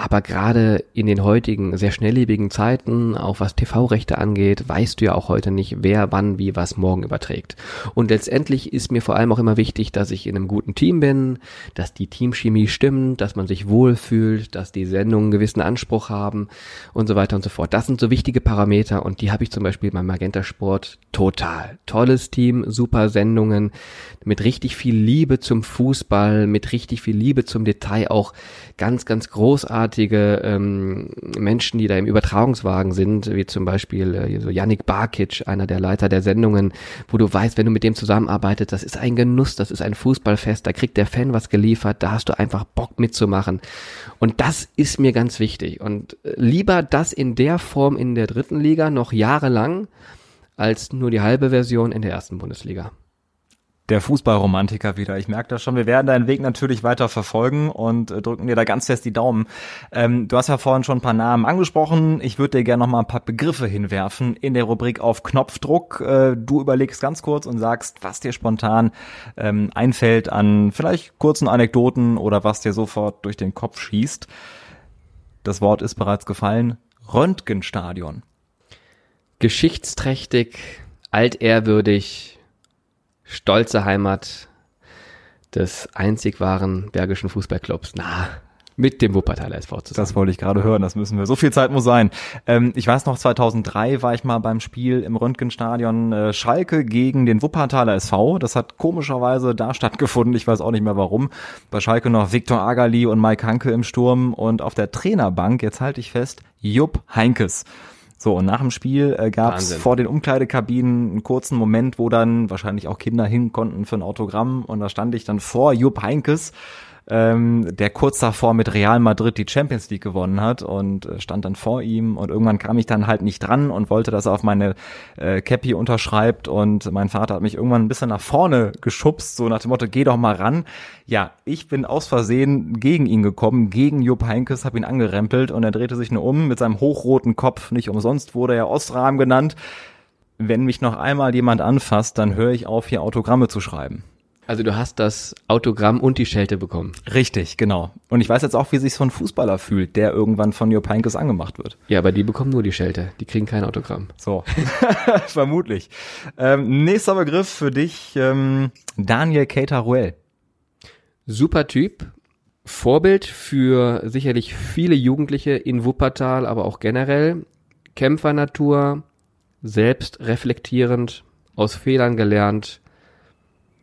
Aber gerade in den heutigen sehr schnelllebigen Zeiten, auch was TV-Rechte angeht, weißt du ja auch heute nicht, wer wann wie was morgen überträgt. Und letztendlich ist mir vor allem auch immer wichtig, dass ich in einem guten Team bin, dass die Teamchemie stimmt, dass man sich wohlfühlt, dass die Sendungen einen gewissen Anspruch haben und so weiter und so fort. Das sind so wichtige Parameter und die habe ich zum Beispiel beim Magenta Sport total. Tolles Team, super Sendungen mit richtig viel Liebe zum Fußball, mit richtig viel Liebe zum Detail, auch ganz, ganz großartige ähm, Menschen, die da im Übertragungswagen sind, wie zum Beispiel äh, so Yannick Barkic, einer der Leiter der Sendungen, wo du weißt, wenn du mit dem zusammenarbeitest, das ist ein Genuss, das ist ein Fußballfest, da kriegt der Fan was geliefert, da hast du einfach Bock mitzumachen. Und das ist mir ganz wichtig. Und äh, lieber das in der Form in der dritten Liga noch jahrelang, als nur die halbe Version in der ersten Bundesliga der Fußballromantiker wieder. Ich merke das schon. Wir werden deinen Weg natürlich weiter verfolgen und äh, drücken dir da ganz fest die Daumen. Ähm, du hast ja vorhin schon ein paar Namen angesprochen. Ich würde dir gerne noch mal ein paar Begriffe hinwerfen in der Rubrik auf Knopfdruck. Äh, du überlegst ganz kurz und sagst, was dir spontan ähm, einfällt an vielleicht kurzen Anekdoten oder was dir sofort durch den Kopf schießt. Das Wort ist bereits gefallen. Röntgenstadion. Geschichtsträchtig, altehrwürdig, stolze Heimat des einzig wahren Bergischen Fußballclubs. Na, mit dem Wuppertaler SV zusammen. Das wollte ich gerade hören, das müssen wir. So viel Zeit muss sein. Ähm, ich weiß noch, 2003 war ich mal beim Spiel im Röntgenstadion äh, Schalke gegen den Wuppertaler SV. Das hat komischerweise da stattgefunden. Ich weiß auch nicht mehr warum. Bei Schalke noch Viktor Agali und Mike Hanke im Sturm und auf der Trainerbank, jetzt halte ich fest, Jupp Heinkes. So, und nach dem Spiel äh, gab es vor den Umkleidekabinen einen kurzen Moment, wo dann wahrscheinlich auch Kinder hin konnten für ein Autogramm. Und da stand ich dann vor Jupp Heinkes ähm, der kurz davor mit Real Madrid die Champions League gewonnen hat und äh, stand dann vor ihm und irgendwann kam ich dann halt nicht dran und wollte, dass er auf meine äh, Cappy unterschreibt und mein Vater hat mich irgendwann ein bisschen nach vorne geschubst, so nach dem Motto, geh doch mal ran. Ja, ich bin aus Versehen gegen ihn gekommen, gegen Jupp Heinkes, habe ihn angerempelt und er drehte sich nur um mit seinem hochroten Kopf, nicht umsonst wurde er Ostrahm genannt. Wenn mich noch einmal jemand anfasst, dann höre ich auf, hier Autogramme zu schreiben. Also du hast das Autogramm und die Schelte bekommen. Richtig, genau. Und ich weiß jetzt auch, wie sich so ein Fußballer fühlt, der irgendwann von Jupp Heynckes angemacht wird. Ja, aber die bekommen nur die Schelte. Die kriegen kein Autogramm. So, vermutlich. Ähm, nächster Begriff für dich, ähm, Daniel Keita-Ruel. Super Typ. Vorbild für sicherlich viele Jugendliche in Wuppertal, aber auch generell. Kämpfernatur, selbst reflektierend, aus Fehlern gelernt,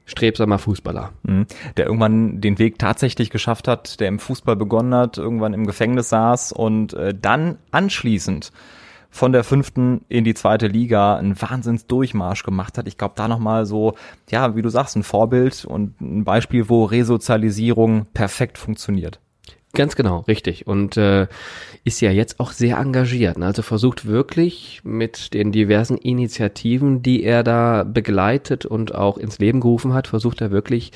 strebsamer Fußballer. Mhm. Der irgendwann den Weg tatsächlich geschafft hat, der im Fußball begonnen hat, irgendwann im Gefängnis saß und äh, dann anschließend von der fünften in die zweite Liga einen Wahnsinnsdurchmarsch gemacht hat. Ich glaube, da nochmal so, ja, wie du sagst, ein Vorbild und ein Beispiel, wo Resozialisierung perfekt funktioniert. Ganz genau, richtig. Und äh, ist ja jetzt auch sehr engagiert. Ne? Also versucht wirklich mit den diversen Initiativen, die er da begleitet und auch ins Leben gerufen hat, versucht er wirklich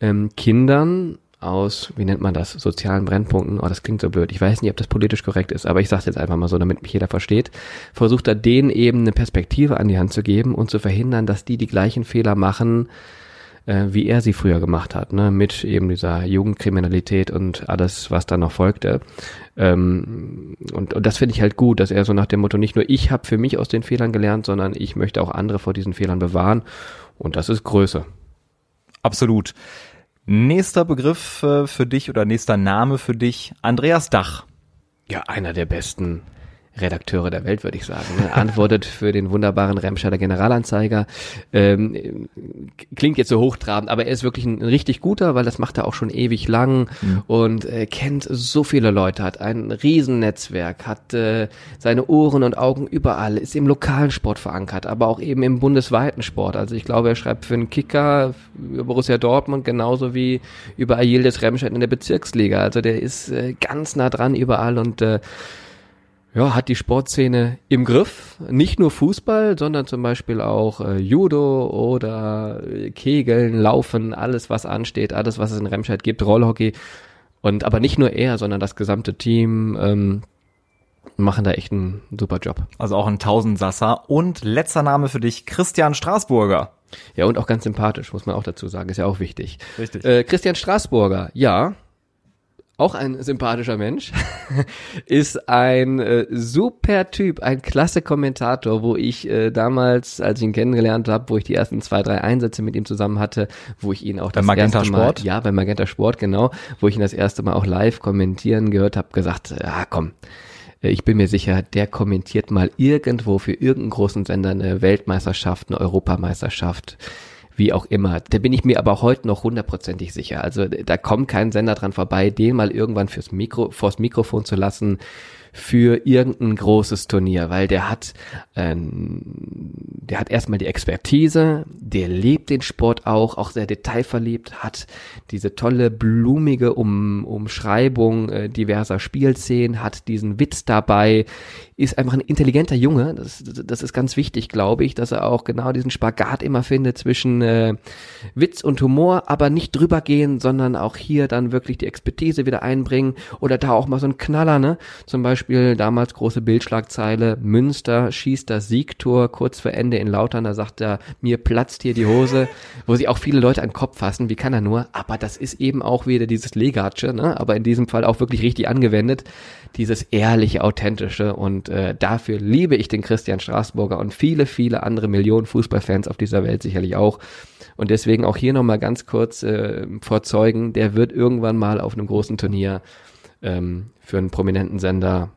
ähm, Kindern aus, wie nennt man das, sozialen Brennpunkten, oh, das klingt so blöd, ich weiß nicht, ob das politisch korrekt ist, aber ich sage jetzt einfach mal so, damit mich jeder versteht, versucht er denen eben eine Perspektive an die Hand zu geben und zu verhindern, dass die die gleichen Fehler machen, äh, wie er sie früher gemacht hat, ne? mit eben dieser Jugendkriminalität und alles, was da noch folgte. Ähm, und, und das finde ich halt gut, dass er so nach dem Motto, nicht nur ich habe für mich aus den Fehlern gelernt, sondern ich möchte auch andere vor diesen Fehlern bewahren. Und das ist Größe. Absolut. Nächster Begriff äh, für dich oder nächster Name für dich, Andreas Dach. Ja, einer der besten Redakteure der Welt, würde ich sagen. Ne? Antwortet für den wunderbaren Remscheider Generalanzeiger. Ähm, klingt jetzt so hochtrabend, aber er ist wirklich ein, ein richtig guter, weil das macht er auch schon ewig lang mhm. und äh, kennt so viele Leute, hat ein Riesennetzwerk, hat äh, seine Ohren und Augen überall, ist im lokalen Sport verankert, aber auch eben im bundesweiten Sport. Also ich glaube, er schreibt für einen Kicker über Borussia Dortmund genauso wie über Ayildes Remscheid in der Bezirksliga. Also der ist äh, ganz nah dran überall und äh, ja, hat die Sportszene im Griff. Nicht nur Fußball, sondern zum Beispiel auch äh, Judo oder äh, Kegeln, Laufen, alles was ansteht, alles was es in Remscheid gibt, Rollhockey. Und aber nicht nur er, sondern das gesamte Team ähm, machen da echt einen super Job. Also auch ein Tausendsasser. Und letzter Name für dich, Christian Straßburger. Ja, und auch ganz sympathisch, muss man auch dazu sagen, ist ja auch wichtig. Richtig. Äh, Christian Straßburger, ja, auch ein sympathischer Mensch, ist ein äh, super Typ, ein klasse Kommentator, wo ich äh, damals, als ich ihn kennengelernt habe, wo ich die ersten zwei, drei Einsätze mit ihm zusammen hatte, wo ich ihn auch Bei das Magenta erste Mal, Sport? ja, bei Magenta Sport, genau, wo ich ihn das erste Mal auch live kommentieren gehört habe, gesagt, ja komm, äh, ich bin mir sicher, der kommentiert mal irgendwo für irgendeinen großen Sender eine Weltmeisterschaft, eine Europameisterschaft, wie auch immer. Da bin ich mir aber heute noch hundertprozentig sicher. Also da kommt kein Sender dran vorbei, den mal irgendwann fürs Mikro, vors Mikrofon zu lassen für irgendein großes Turnier, weil der hat, ähm, der hat erstmal die Expertise, der lebt den Sport auch, auch sehr detailverliebt, hat diese tolle blumige um, Umschreibung äh, diverser Spielszenen, hat diesen Witz dabei, ist einfach ein intelligenter Junge. Das, das ist ganz wichtig, glaube ich, dass er auch genau diesen Spagat immer findet zwischen äh, Witz und Humor, aber nicht drüber gehen, sondern auch hier dann wirklich die Expertise wieder einbringen oder da auch mal so ein Knaller, ne? Zum Beispiel damals große Bildschlagzeile, Münster schießt das Siegtor kurz vor Ende in Lautern, da sagt er, mir platzt hier die Hose, wo sich auch viele Leute an den Kopf fassen, wie kann er nur? Aber das ist eben auch wieder dieses Legatsche, ne? Aber in diesem Fall auch wirklich richtig angewendet, dieses ehrliche, authentische und äh, dafür liebe ich den Christian Straßburger und viele, viele andere Millionen Fußballfans auf dieser Welt sicherlich auch. Und deswegen auch hier nochmal ganz kurz äh, vorzeugen, der wird irgendwann mal auf einem großen Turnier ähm, für einen prominenten Sender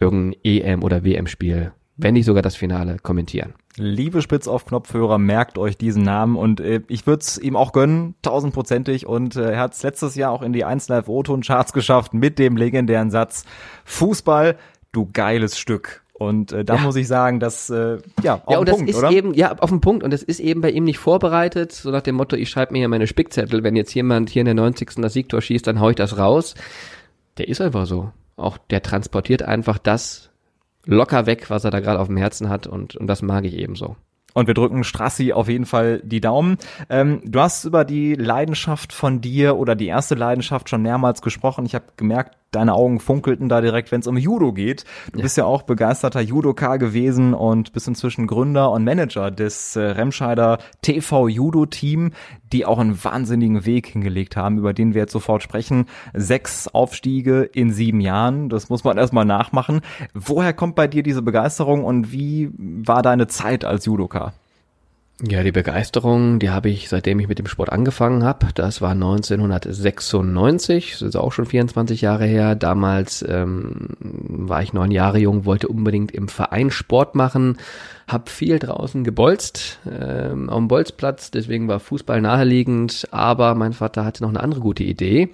irgendein EM- oder WM-Spiel, wenn nicht sogar das Finale, kommentieren. Liebe Spitz auf Knopfhörer, merkt euch diesen Namen und äh, ich würde es ihm auch gönnen, tausendprozentig. Und äh, er hat es letztes Jahr auch in die 1 Live O-Ton Charts geschafft mit dem legendären Satz Fußball, du geiles Stück. Und äh, da Ja. muss ich sagen, dass äh, ja auf ja, den und das Punkt, ist oder? eben, ja, auf den Punkt. Und das ist eben bei ihm nicht vorbereitet, so nach dem Motto, ich schreibe mir hier meine Spickzettel, wenn jetzt jemand hier in der 90. das Siegtor schießt, dann hau ich das raus. Der ist einfach so. Auch der transportiert einfach das locker weg, was er da gerade auf dem Herzen hat und, und das mag ich eben so. Und wir drücken Strassi auf jeden Fall die Daumen. Ähm, du hast über die Leidenschaft von dir oder die erste Leidenschaft schon mehrmals gesprochen. Ich habe gemerkt, deine Augen funkelten da direkt, wenn es um Judo geht. Du bist ja auch begeisterter Judoka gewesen und bist inzwischen Gründer und Manager des äh, Remscheider TV Judo Team, die auch einen wahnsinnigen Weg hingelegt haben, über den wir jetzt sofort sprechen. Sechs Aufstiege in sieben Jahren, das muss man erstmal nachmachen. Woher kommt bei dir diese Begeisterung und wie war deine Zeit als Judoka? Ja, die Begeisterung, die habe ich, seitdem ich mit dem Sport angefangen habe. Das war 1996, das ist auch schon 24 Jahre her. Damals ähm, war ich neun Jahre jung, wollte unbedingt im Verein Sport machen, habe viel draußen gebolzt ähm, am Bolzplatz, deswegen war Fußball naheliegend. Aber mein Vater hatte noch eine andere gute Idee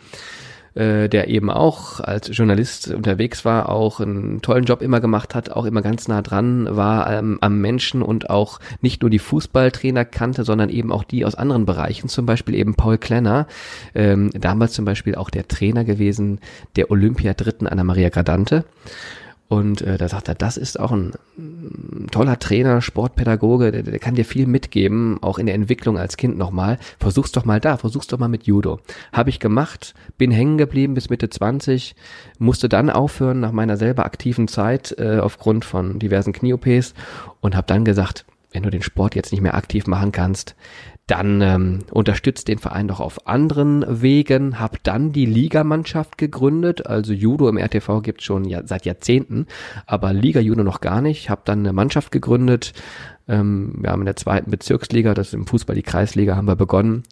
äh, der eben auch als Journalist unterwegs war, auch einen tollen Job immer gemacht hat, auch immer ganz nah dran war ähm, am Menschen und auch nicht nur die Fußballtrainer kannte, sondern eben auch die aus anderen Bereichen, zum Beispiel eben Paul Klenner, ähm, damals zum Beispiel auch der Trainer gewesen der Olympiadritten Anna-Maria Gradante. Und äh, da sagt er, das ist auch ein, ein toller Trainer, Sportpädagoge, der, der kann dir viel mitgeben, auch in der Entwicklung als Kind nochmal. Versuch's doch mal da, versuch's doch mal mit Judo. Habe ich gemacht, bin hängen geblieben bis Mitte 20, musste dann aufhören nach meiner selber aktiven Zeit äh, aufgrund von diversen Knie-OPs und habe dann gesagt, wenn du den Sport jetzt nicht mehr aktiv machen kannst, dann ähm, unterstützt den Verein doch auf anderen Wegen, hab dann die Ligamannschaft gegründet, also Judo im RTV gibt schon ja, seit Jahrzehnten, aber Liga-Judo noch gar nicht, hab dann eine Mannschaft gegründet, ähm, wir haben in der zweiten Bezirksliga, das ist im Fußball die Kreisliga, haben wir begonnen,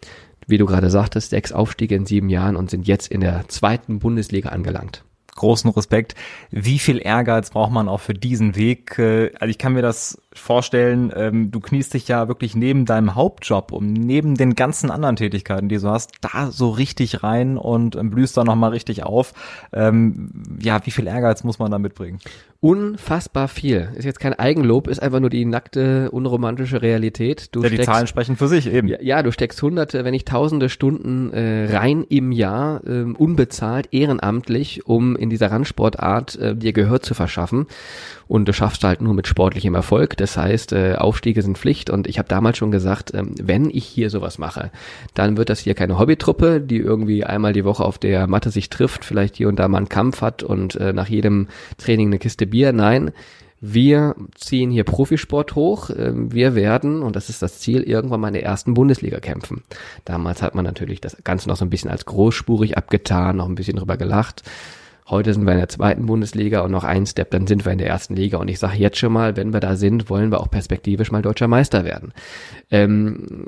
wie du gerade sagtest, sechs Aufstiege in sieben Jahren und sind jetzt in der zweiten Bundesliga angelangt großen Respekt. Wie viel Ehrgeiz braucht man auch für diesen Weg? Äh, Also ich kann mir das vorstellen, ähm, du kniest dich ja wirklich neben deinem Hauptjob und neben den ganzen anderen Tätigkeiten, die du hast, da so richtig rein und ähm, blühst da nochmal richtig auf. Ähm, Ja, wie viel Ehrgeiz muss man da mitbringen? Unfassbar viel. Ist jetzt kein Eigenlob, ist einfach nur die nackte, unromantische Realität. Du Ja, die Zahlen sprechen für sich eben. Ja, ja, du steckst hunderte, wenn nicht tausende Stunden äh, rein im Jahr, ähm, unbezahlt, ehrenamtlich, um in dieser Randsportart äh, dir Gehör zu verschaffen. Und du schaffst halt nur mit sportlichem Erfolg. Das heißt, äh, Aufstiege sind Pflicht. Und ich habe damals schon gesagt, ähm, wenn ich hier sowas mache, dann wird das hier keine Hobbytruppe, die irgendwie einmal die Woche auf der Matte sich trifft, vielleicht hier und da mal einen Kampf hat und äh, nach jedem Training eine Kiste Bier. Nein, wir ziehen hier Profisport hoch. Ähm, wir werden, und das ist das Ziel, irgendwann mal in der ersten Bundesliga kämpfen. Damals hat man natürlich das Ganze noch so ein bisschen als großspurig abgetan, noch ein bisschen drüber gelacht. Heute sind wir in der zweiten Bundesliga und noch ein Step, dann sind wir in der ersten Liga. Und ich sage jetzt schon mal, wenn wir da sind, wollen wir auch perspektivisch mal deutscher Meister werden. Ähm,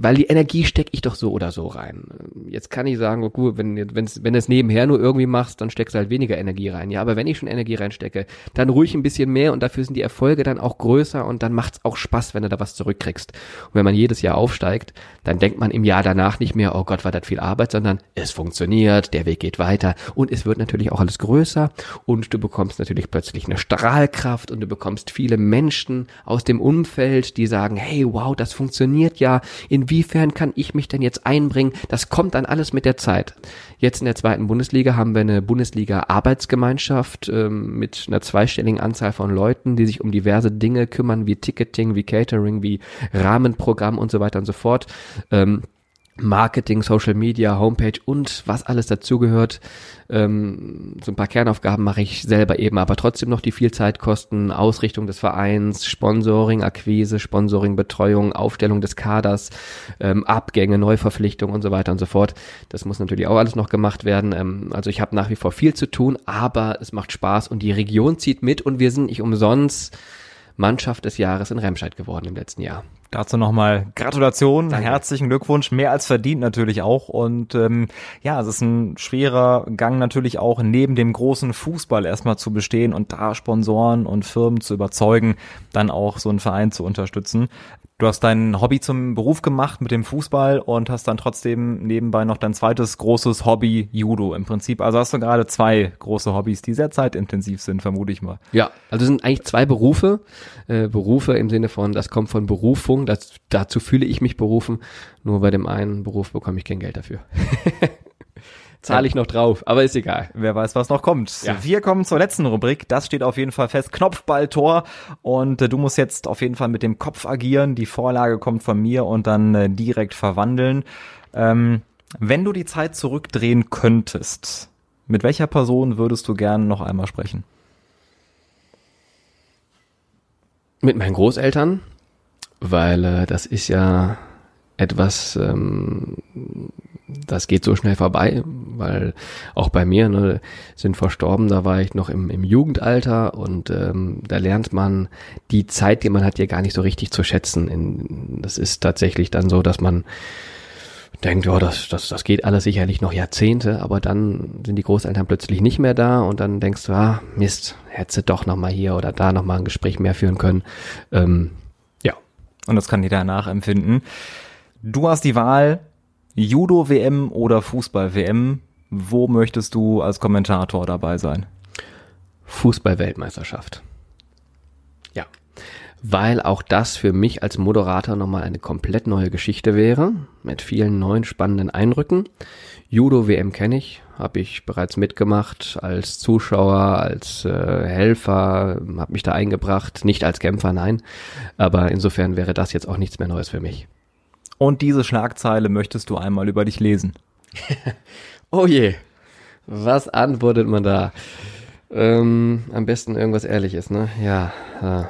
weil die Energie stecke ich doch so oder so rein. Jetzt kann ich sagen, gut, wenn, wenn's, wenn du es nebenher nur irgendwie machst, dann steckst du halt weniger Energie rein. Ja, aber wenn ich schon Energie reinstecke, dann ruhig ein bisschen mehr und dafür sind die Erfolge dann auch größer und dann macht's auch Spaß, wenn du da was zurückkriegst. Und wenn man jedes Jahr aufsteigt, dann denkt man im Jahr danach nicht mehr, oh Gott, war das viel Arbeit, sondern es funktioniert, der Weg geht weiter und es wird natürlich auch alles größer und du bekommst natürlich plötzlich eine Strahlkraft und du bekommst viele Menschen aus dem Umfeld, die sagen, hey, wow, das funktioniert ja. Inwiefern kann ich mich denn jetzt einbringen? Das kommt dann alles mit der Zeit. Jetzt in der zweiten Bundesliga haben wir eine Bundesliga-Arbeitsgemeinschaft ähm, mit einer zweistelligen Anzahl von Leuten, die sich um diverse Dinge kümmern, wie Ticketing, wie Catering, wie Rahmenprogramm und so weiter und so fort. Ähm, Marketing, Social Media, Homepage und was alles dazugehört. Ähm, so ein paar Kernaufgaben mache ich selber eben, aber trotzdem noch die viel Zeit kosten. Ausrichtung des Vereins, Sponsoring, Akquise, Sponsoring, Betreuung, Aufstellung des Kaders, ähm, Abgänge, Neuverpflichtungen und so weiter und so fort. Das muss natürlich auch alles noch gemacht werden. Ähm, also ich habe nach wie vor viel zu tun, aber es macht Spaß und die Region zieht mit und wir sind nicht umsonst Mannschaft des Jahres in Remscheid geworden im letzten Jahr. Dazu nochmal Gratulation, Danke. herzlichen Glückwunsch, mehr als verdient natürlich auch. Und ähm, ja, es ist ein schwerer Gang natürlich auch neben dem großen Fußball erstmal zu bestehen und da Sponsoren und Firmen zu überzeugen, dann auch so einen Verein zu unterstützen. Du hast dein Hobby zum Beruf gemacht mit dem Fußball und hast dann trotzdem nebenbei noch dein zweites großes Hobby Judo im Prinzip. Also hast du gerade zwei große Hobbys, die sehr zeitintensiv sind, vermute ich mal. Ja, also sind eigentlich zwei Berufe. Äh, Berufe im Sinne von, das kommt von Berufung, das, dazu fühle ich mich berufen. Nur bei dem einen Beruf bekomme ich kein Geld dafür. zahle ich noch drauf, aber ist egal. Wer weiß, was noch kommt. Ja. Wir kommen zur letzten Rubrik. Das steht auf jeden Fall fest. Knopfballtor. Und äh, du musst jetzt auf jeden Fall mit dem Kopf agieren. Die Vorlage kommt von mir und dann äh, direkt verwandeln. Ähm, wenn du die Zeit zurückdrehen könntest, mit welcher Person würdest du gerne noch einmal sprechen? Mit meinen Großeltern, weil äh, das ist ja etwas, ähm, das geht so schnell vorbei, weil auch bei mir ne, sind verstorben, da war ich noch im, im Jugendalter und ähm, da lernt man die Zeit, die man hat, ja gar nicht so richtig zu schätzen. In, das ist tatsächlich dann so, dass man denkt, ja, das, das, das geht alles sicherlich noch Jahrzehnte, aber dann sind die Großeltern plötzlich nicht mehr da und dann denkst du, ah, Mist, hättest du doch nochmal hier oder da nochmal ein Gespräch mehr führen können. Ähm, ja. Und das kann jeder nachempfinden. Du hast die Wahl, Judo-WM oder Fußball-WM. Wo möchtest du als Kommentator dabei sein? Fußball-Weltmeisterschaft. Ja. Weil auch das für mich als Moderator nochmal eine komplett neue Geschichte wäre, mit vielen neuen spannenden Eindrücken. Judo-WM kenne ich, habe ich bereits mitgemacht als Zuschauer, als äh, Helfer, habe mich da eingebracht, nicht als Kämpfer, nein. Aber insofern wäre das jetzt auch nichts mehr Neues für mich. Und diese Schlagzeile möchtest du einmal über dich lesen. oh je, was antwortet man da? Ähm, am besten irgendwas Ehrliches, ne? Ja. Äh.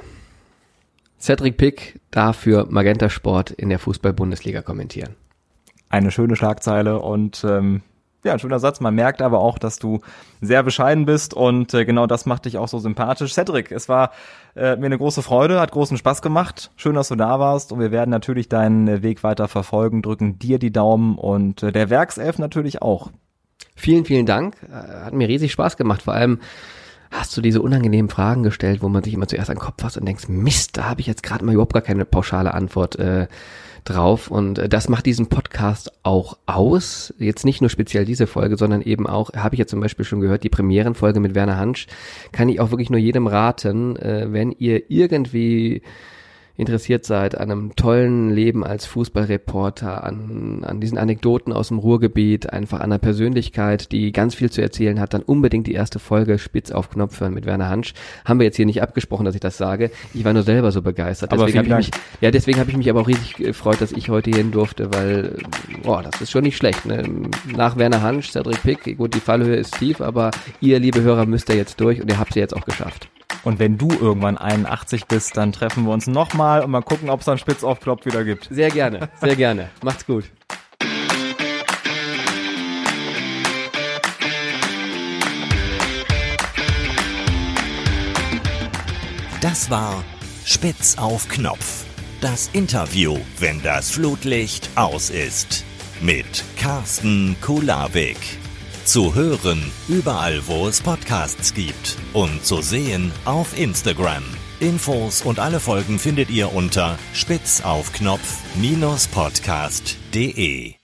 Cedric Pick darf für Magenta Sport in der Fußball-Bundesliga kommentieren. Eine schöne Schlagzeile und ähm, ja, ein schöner Satz. Man merkt aber auch, dass du sehr bescheiden bist und äh, genau das macht dich auch so sympathisch. Cedric, es war äh, mir eine große Freude, hat großen Spaß gemacht. Schön, dass du da warst und wir werden natürlich deinen äh, Weg weiter verfolgen, drücken dir die Daumen und äh, der Werkself natürlich auch. Vielen, vielen Dank. Äh, hat mir riesig Spaß gemacht. Vor allem hast du diese unangenehmen Fragen gestellt, wo man sich immer zuerst an den Kopf fasst und denkst, Mist, da habe ich jetzt gerade mal überhaupt gar keine pauschale Antwort. Äh, drauf. Und äh, das macht diesen Podcast auch aus. Jetzt nicht nur speziell diese Folge, sondern eben auch, habe ich ja zum Beispiel schon gehört, die Premierenfolge mit Werner Hansch, kann ich auch wirklich nur jedem raten, äh, wenn ihr irgendwie interessiert seid an einem tollen Leben als Fußballreporter, an, an diesen Anekdoten aus dem Ruhrgebiet, einfach an einer Persönlichkeit, die ganz viel zu erzählen hat, dann unbedingt die erste Folge Spitz auf Knopf hören mit Werner Hansch. Haben wir jetzt hier nicht abgesprochen, dass ich das sage. Ich war nur selber so begeistert. Deswegen habe ich mich, ja, deswegen habe ich mich aber auch riesig gefreut, dass ich heute hier hin durfte, weil, boah, das ist schon nicht schlecht. Ne? Nach Werner Hansch, Cedric Pick, gut, die Fallhöhe ist tief, aber ihr, liebe Hörer, müsst ihr jetzt durch und ihr habt sie jetzt auch geschafft. Und wenn du irgendwann 81 bist, dann treffen wir uns nochmal und mal gucken, ob es einen Spitz auf Knopf wieder gibt. Sehr gerne, sehr gerne. Macht's gut. Das war Spitz auf Knopf. Das Interview, wenn das Flutlicht aus ist. Mit Carsten Kulawik. Zu hören überall, wo es Podcasts gibt. Und zu sehen auf Instagram. Infos und alle Folgen findet ihr unter spitzaufknopf-podcast.de.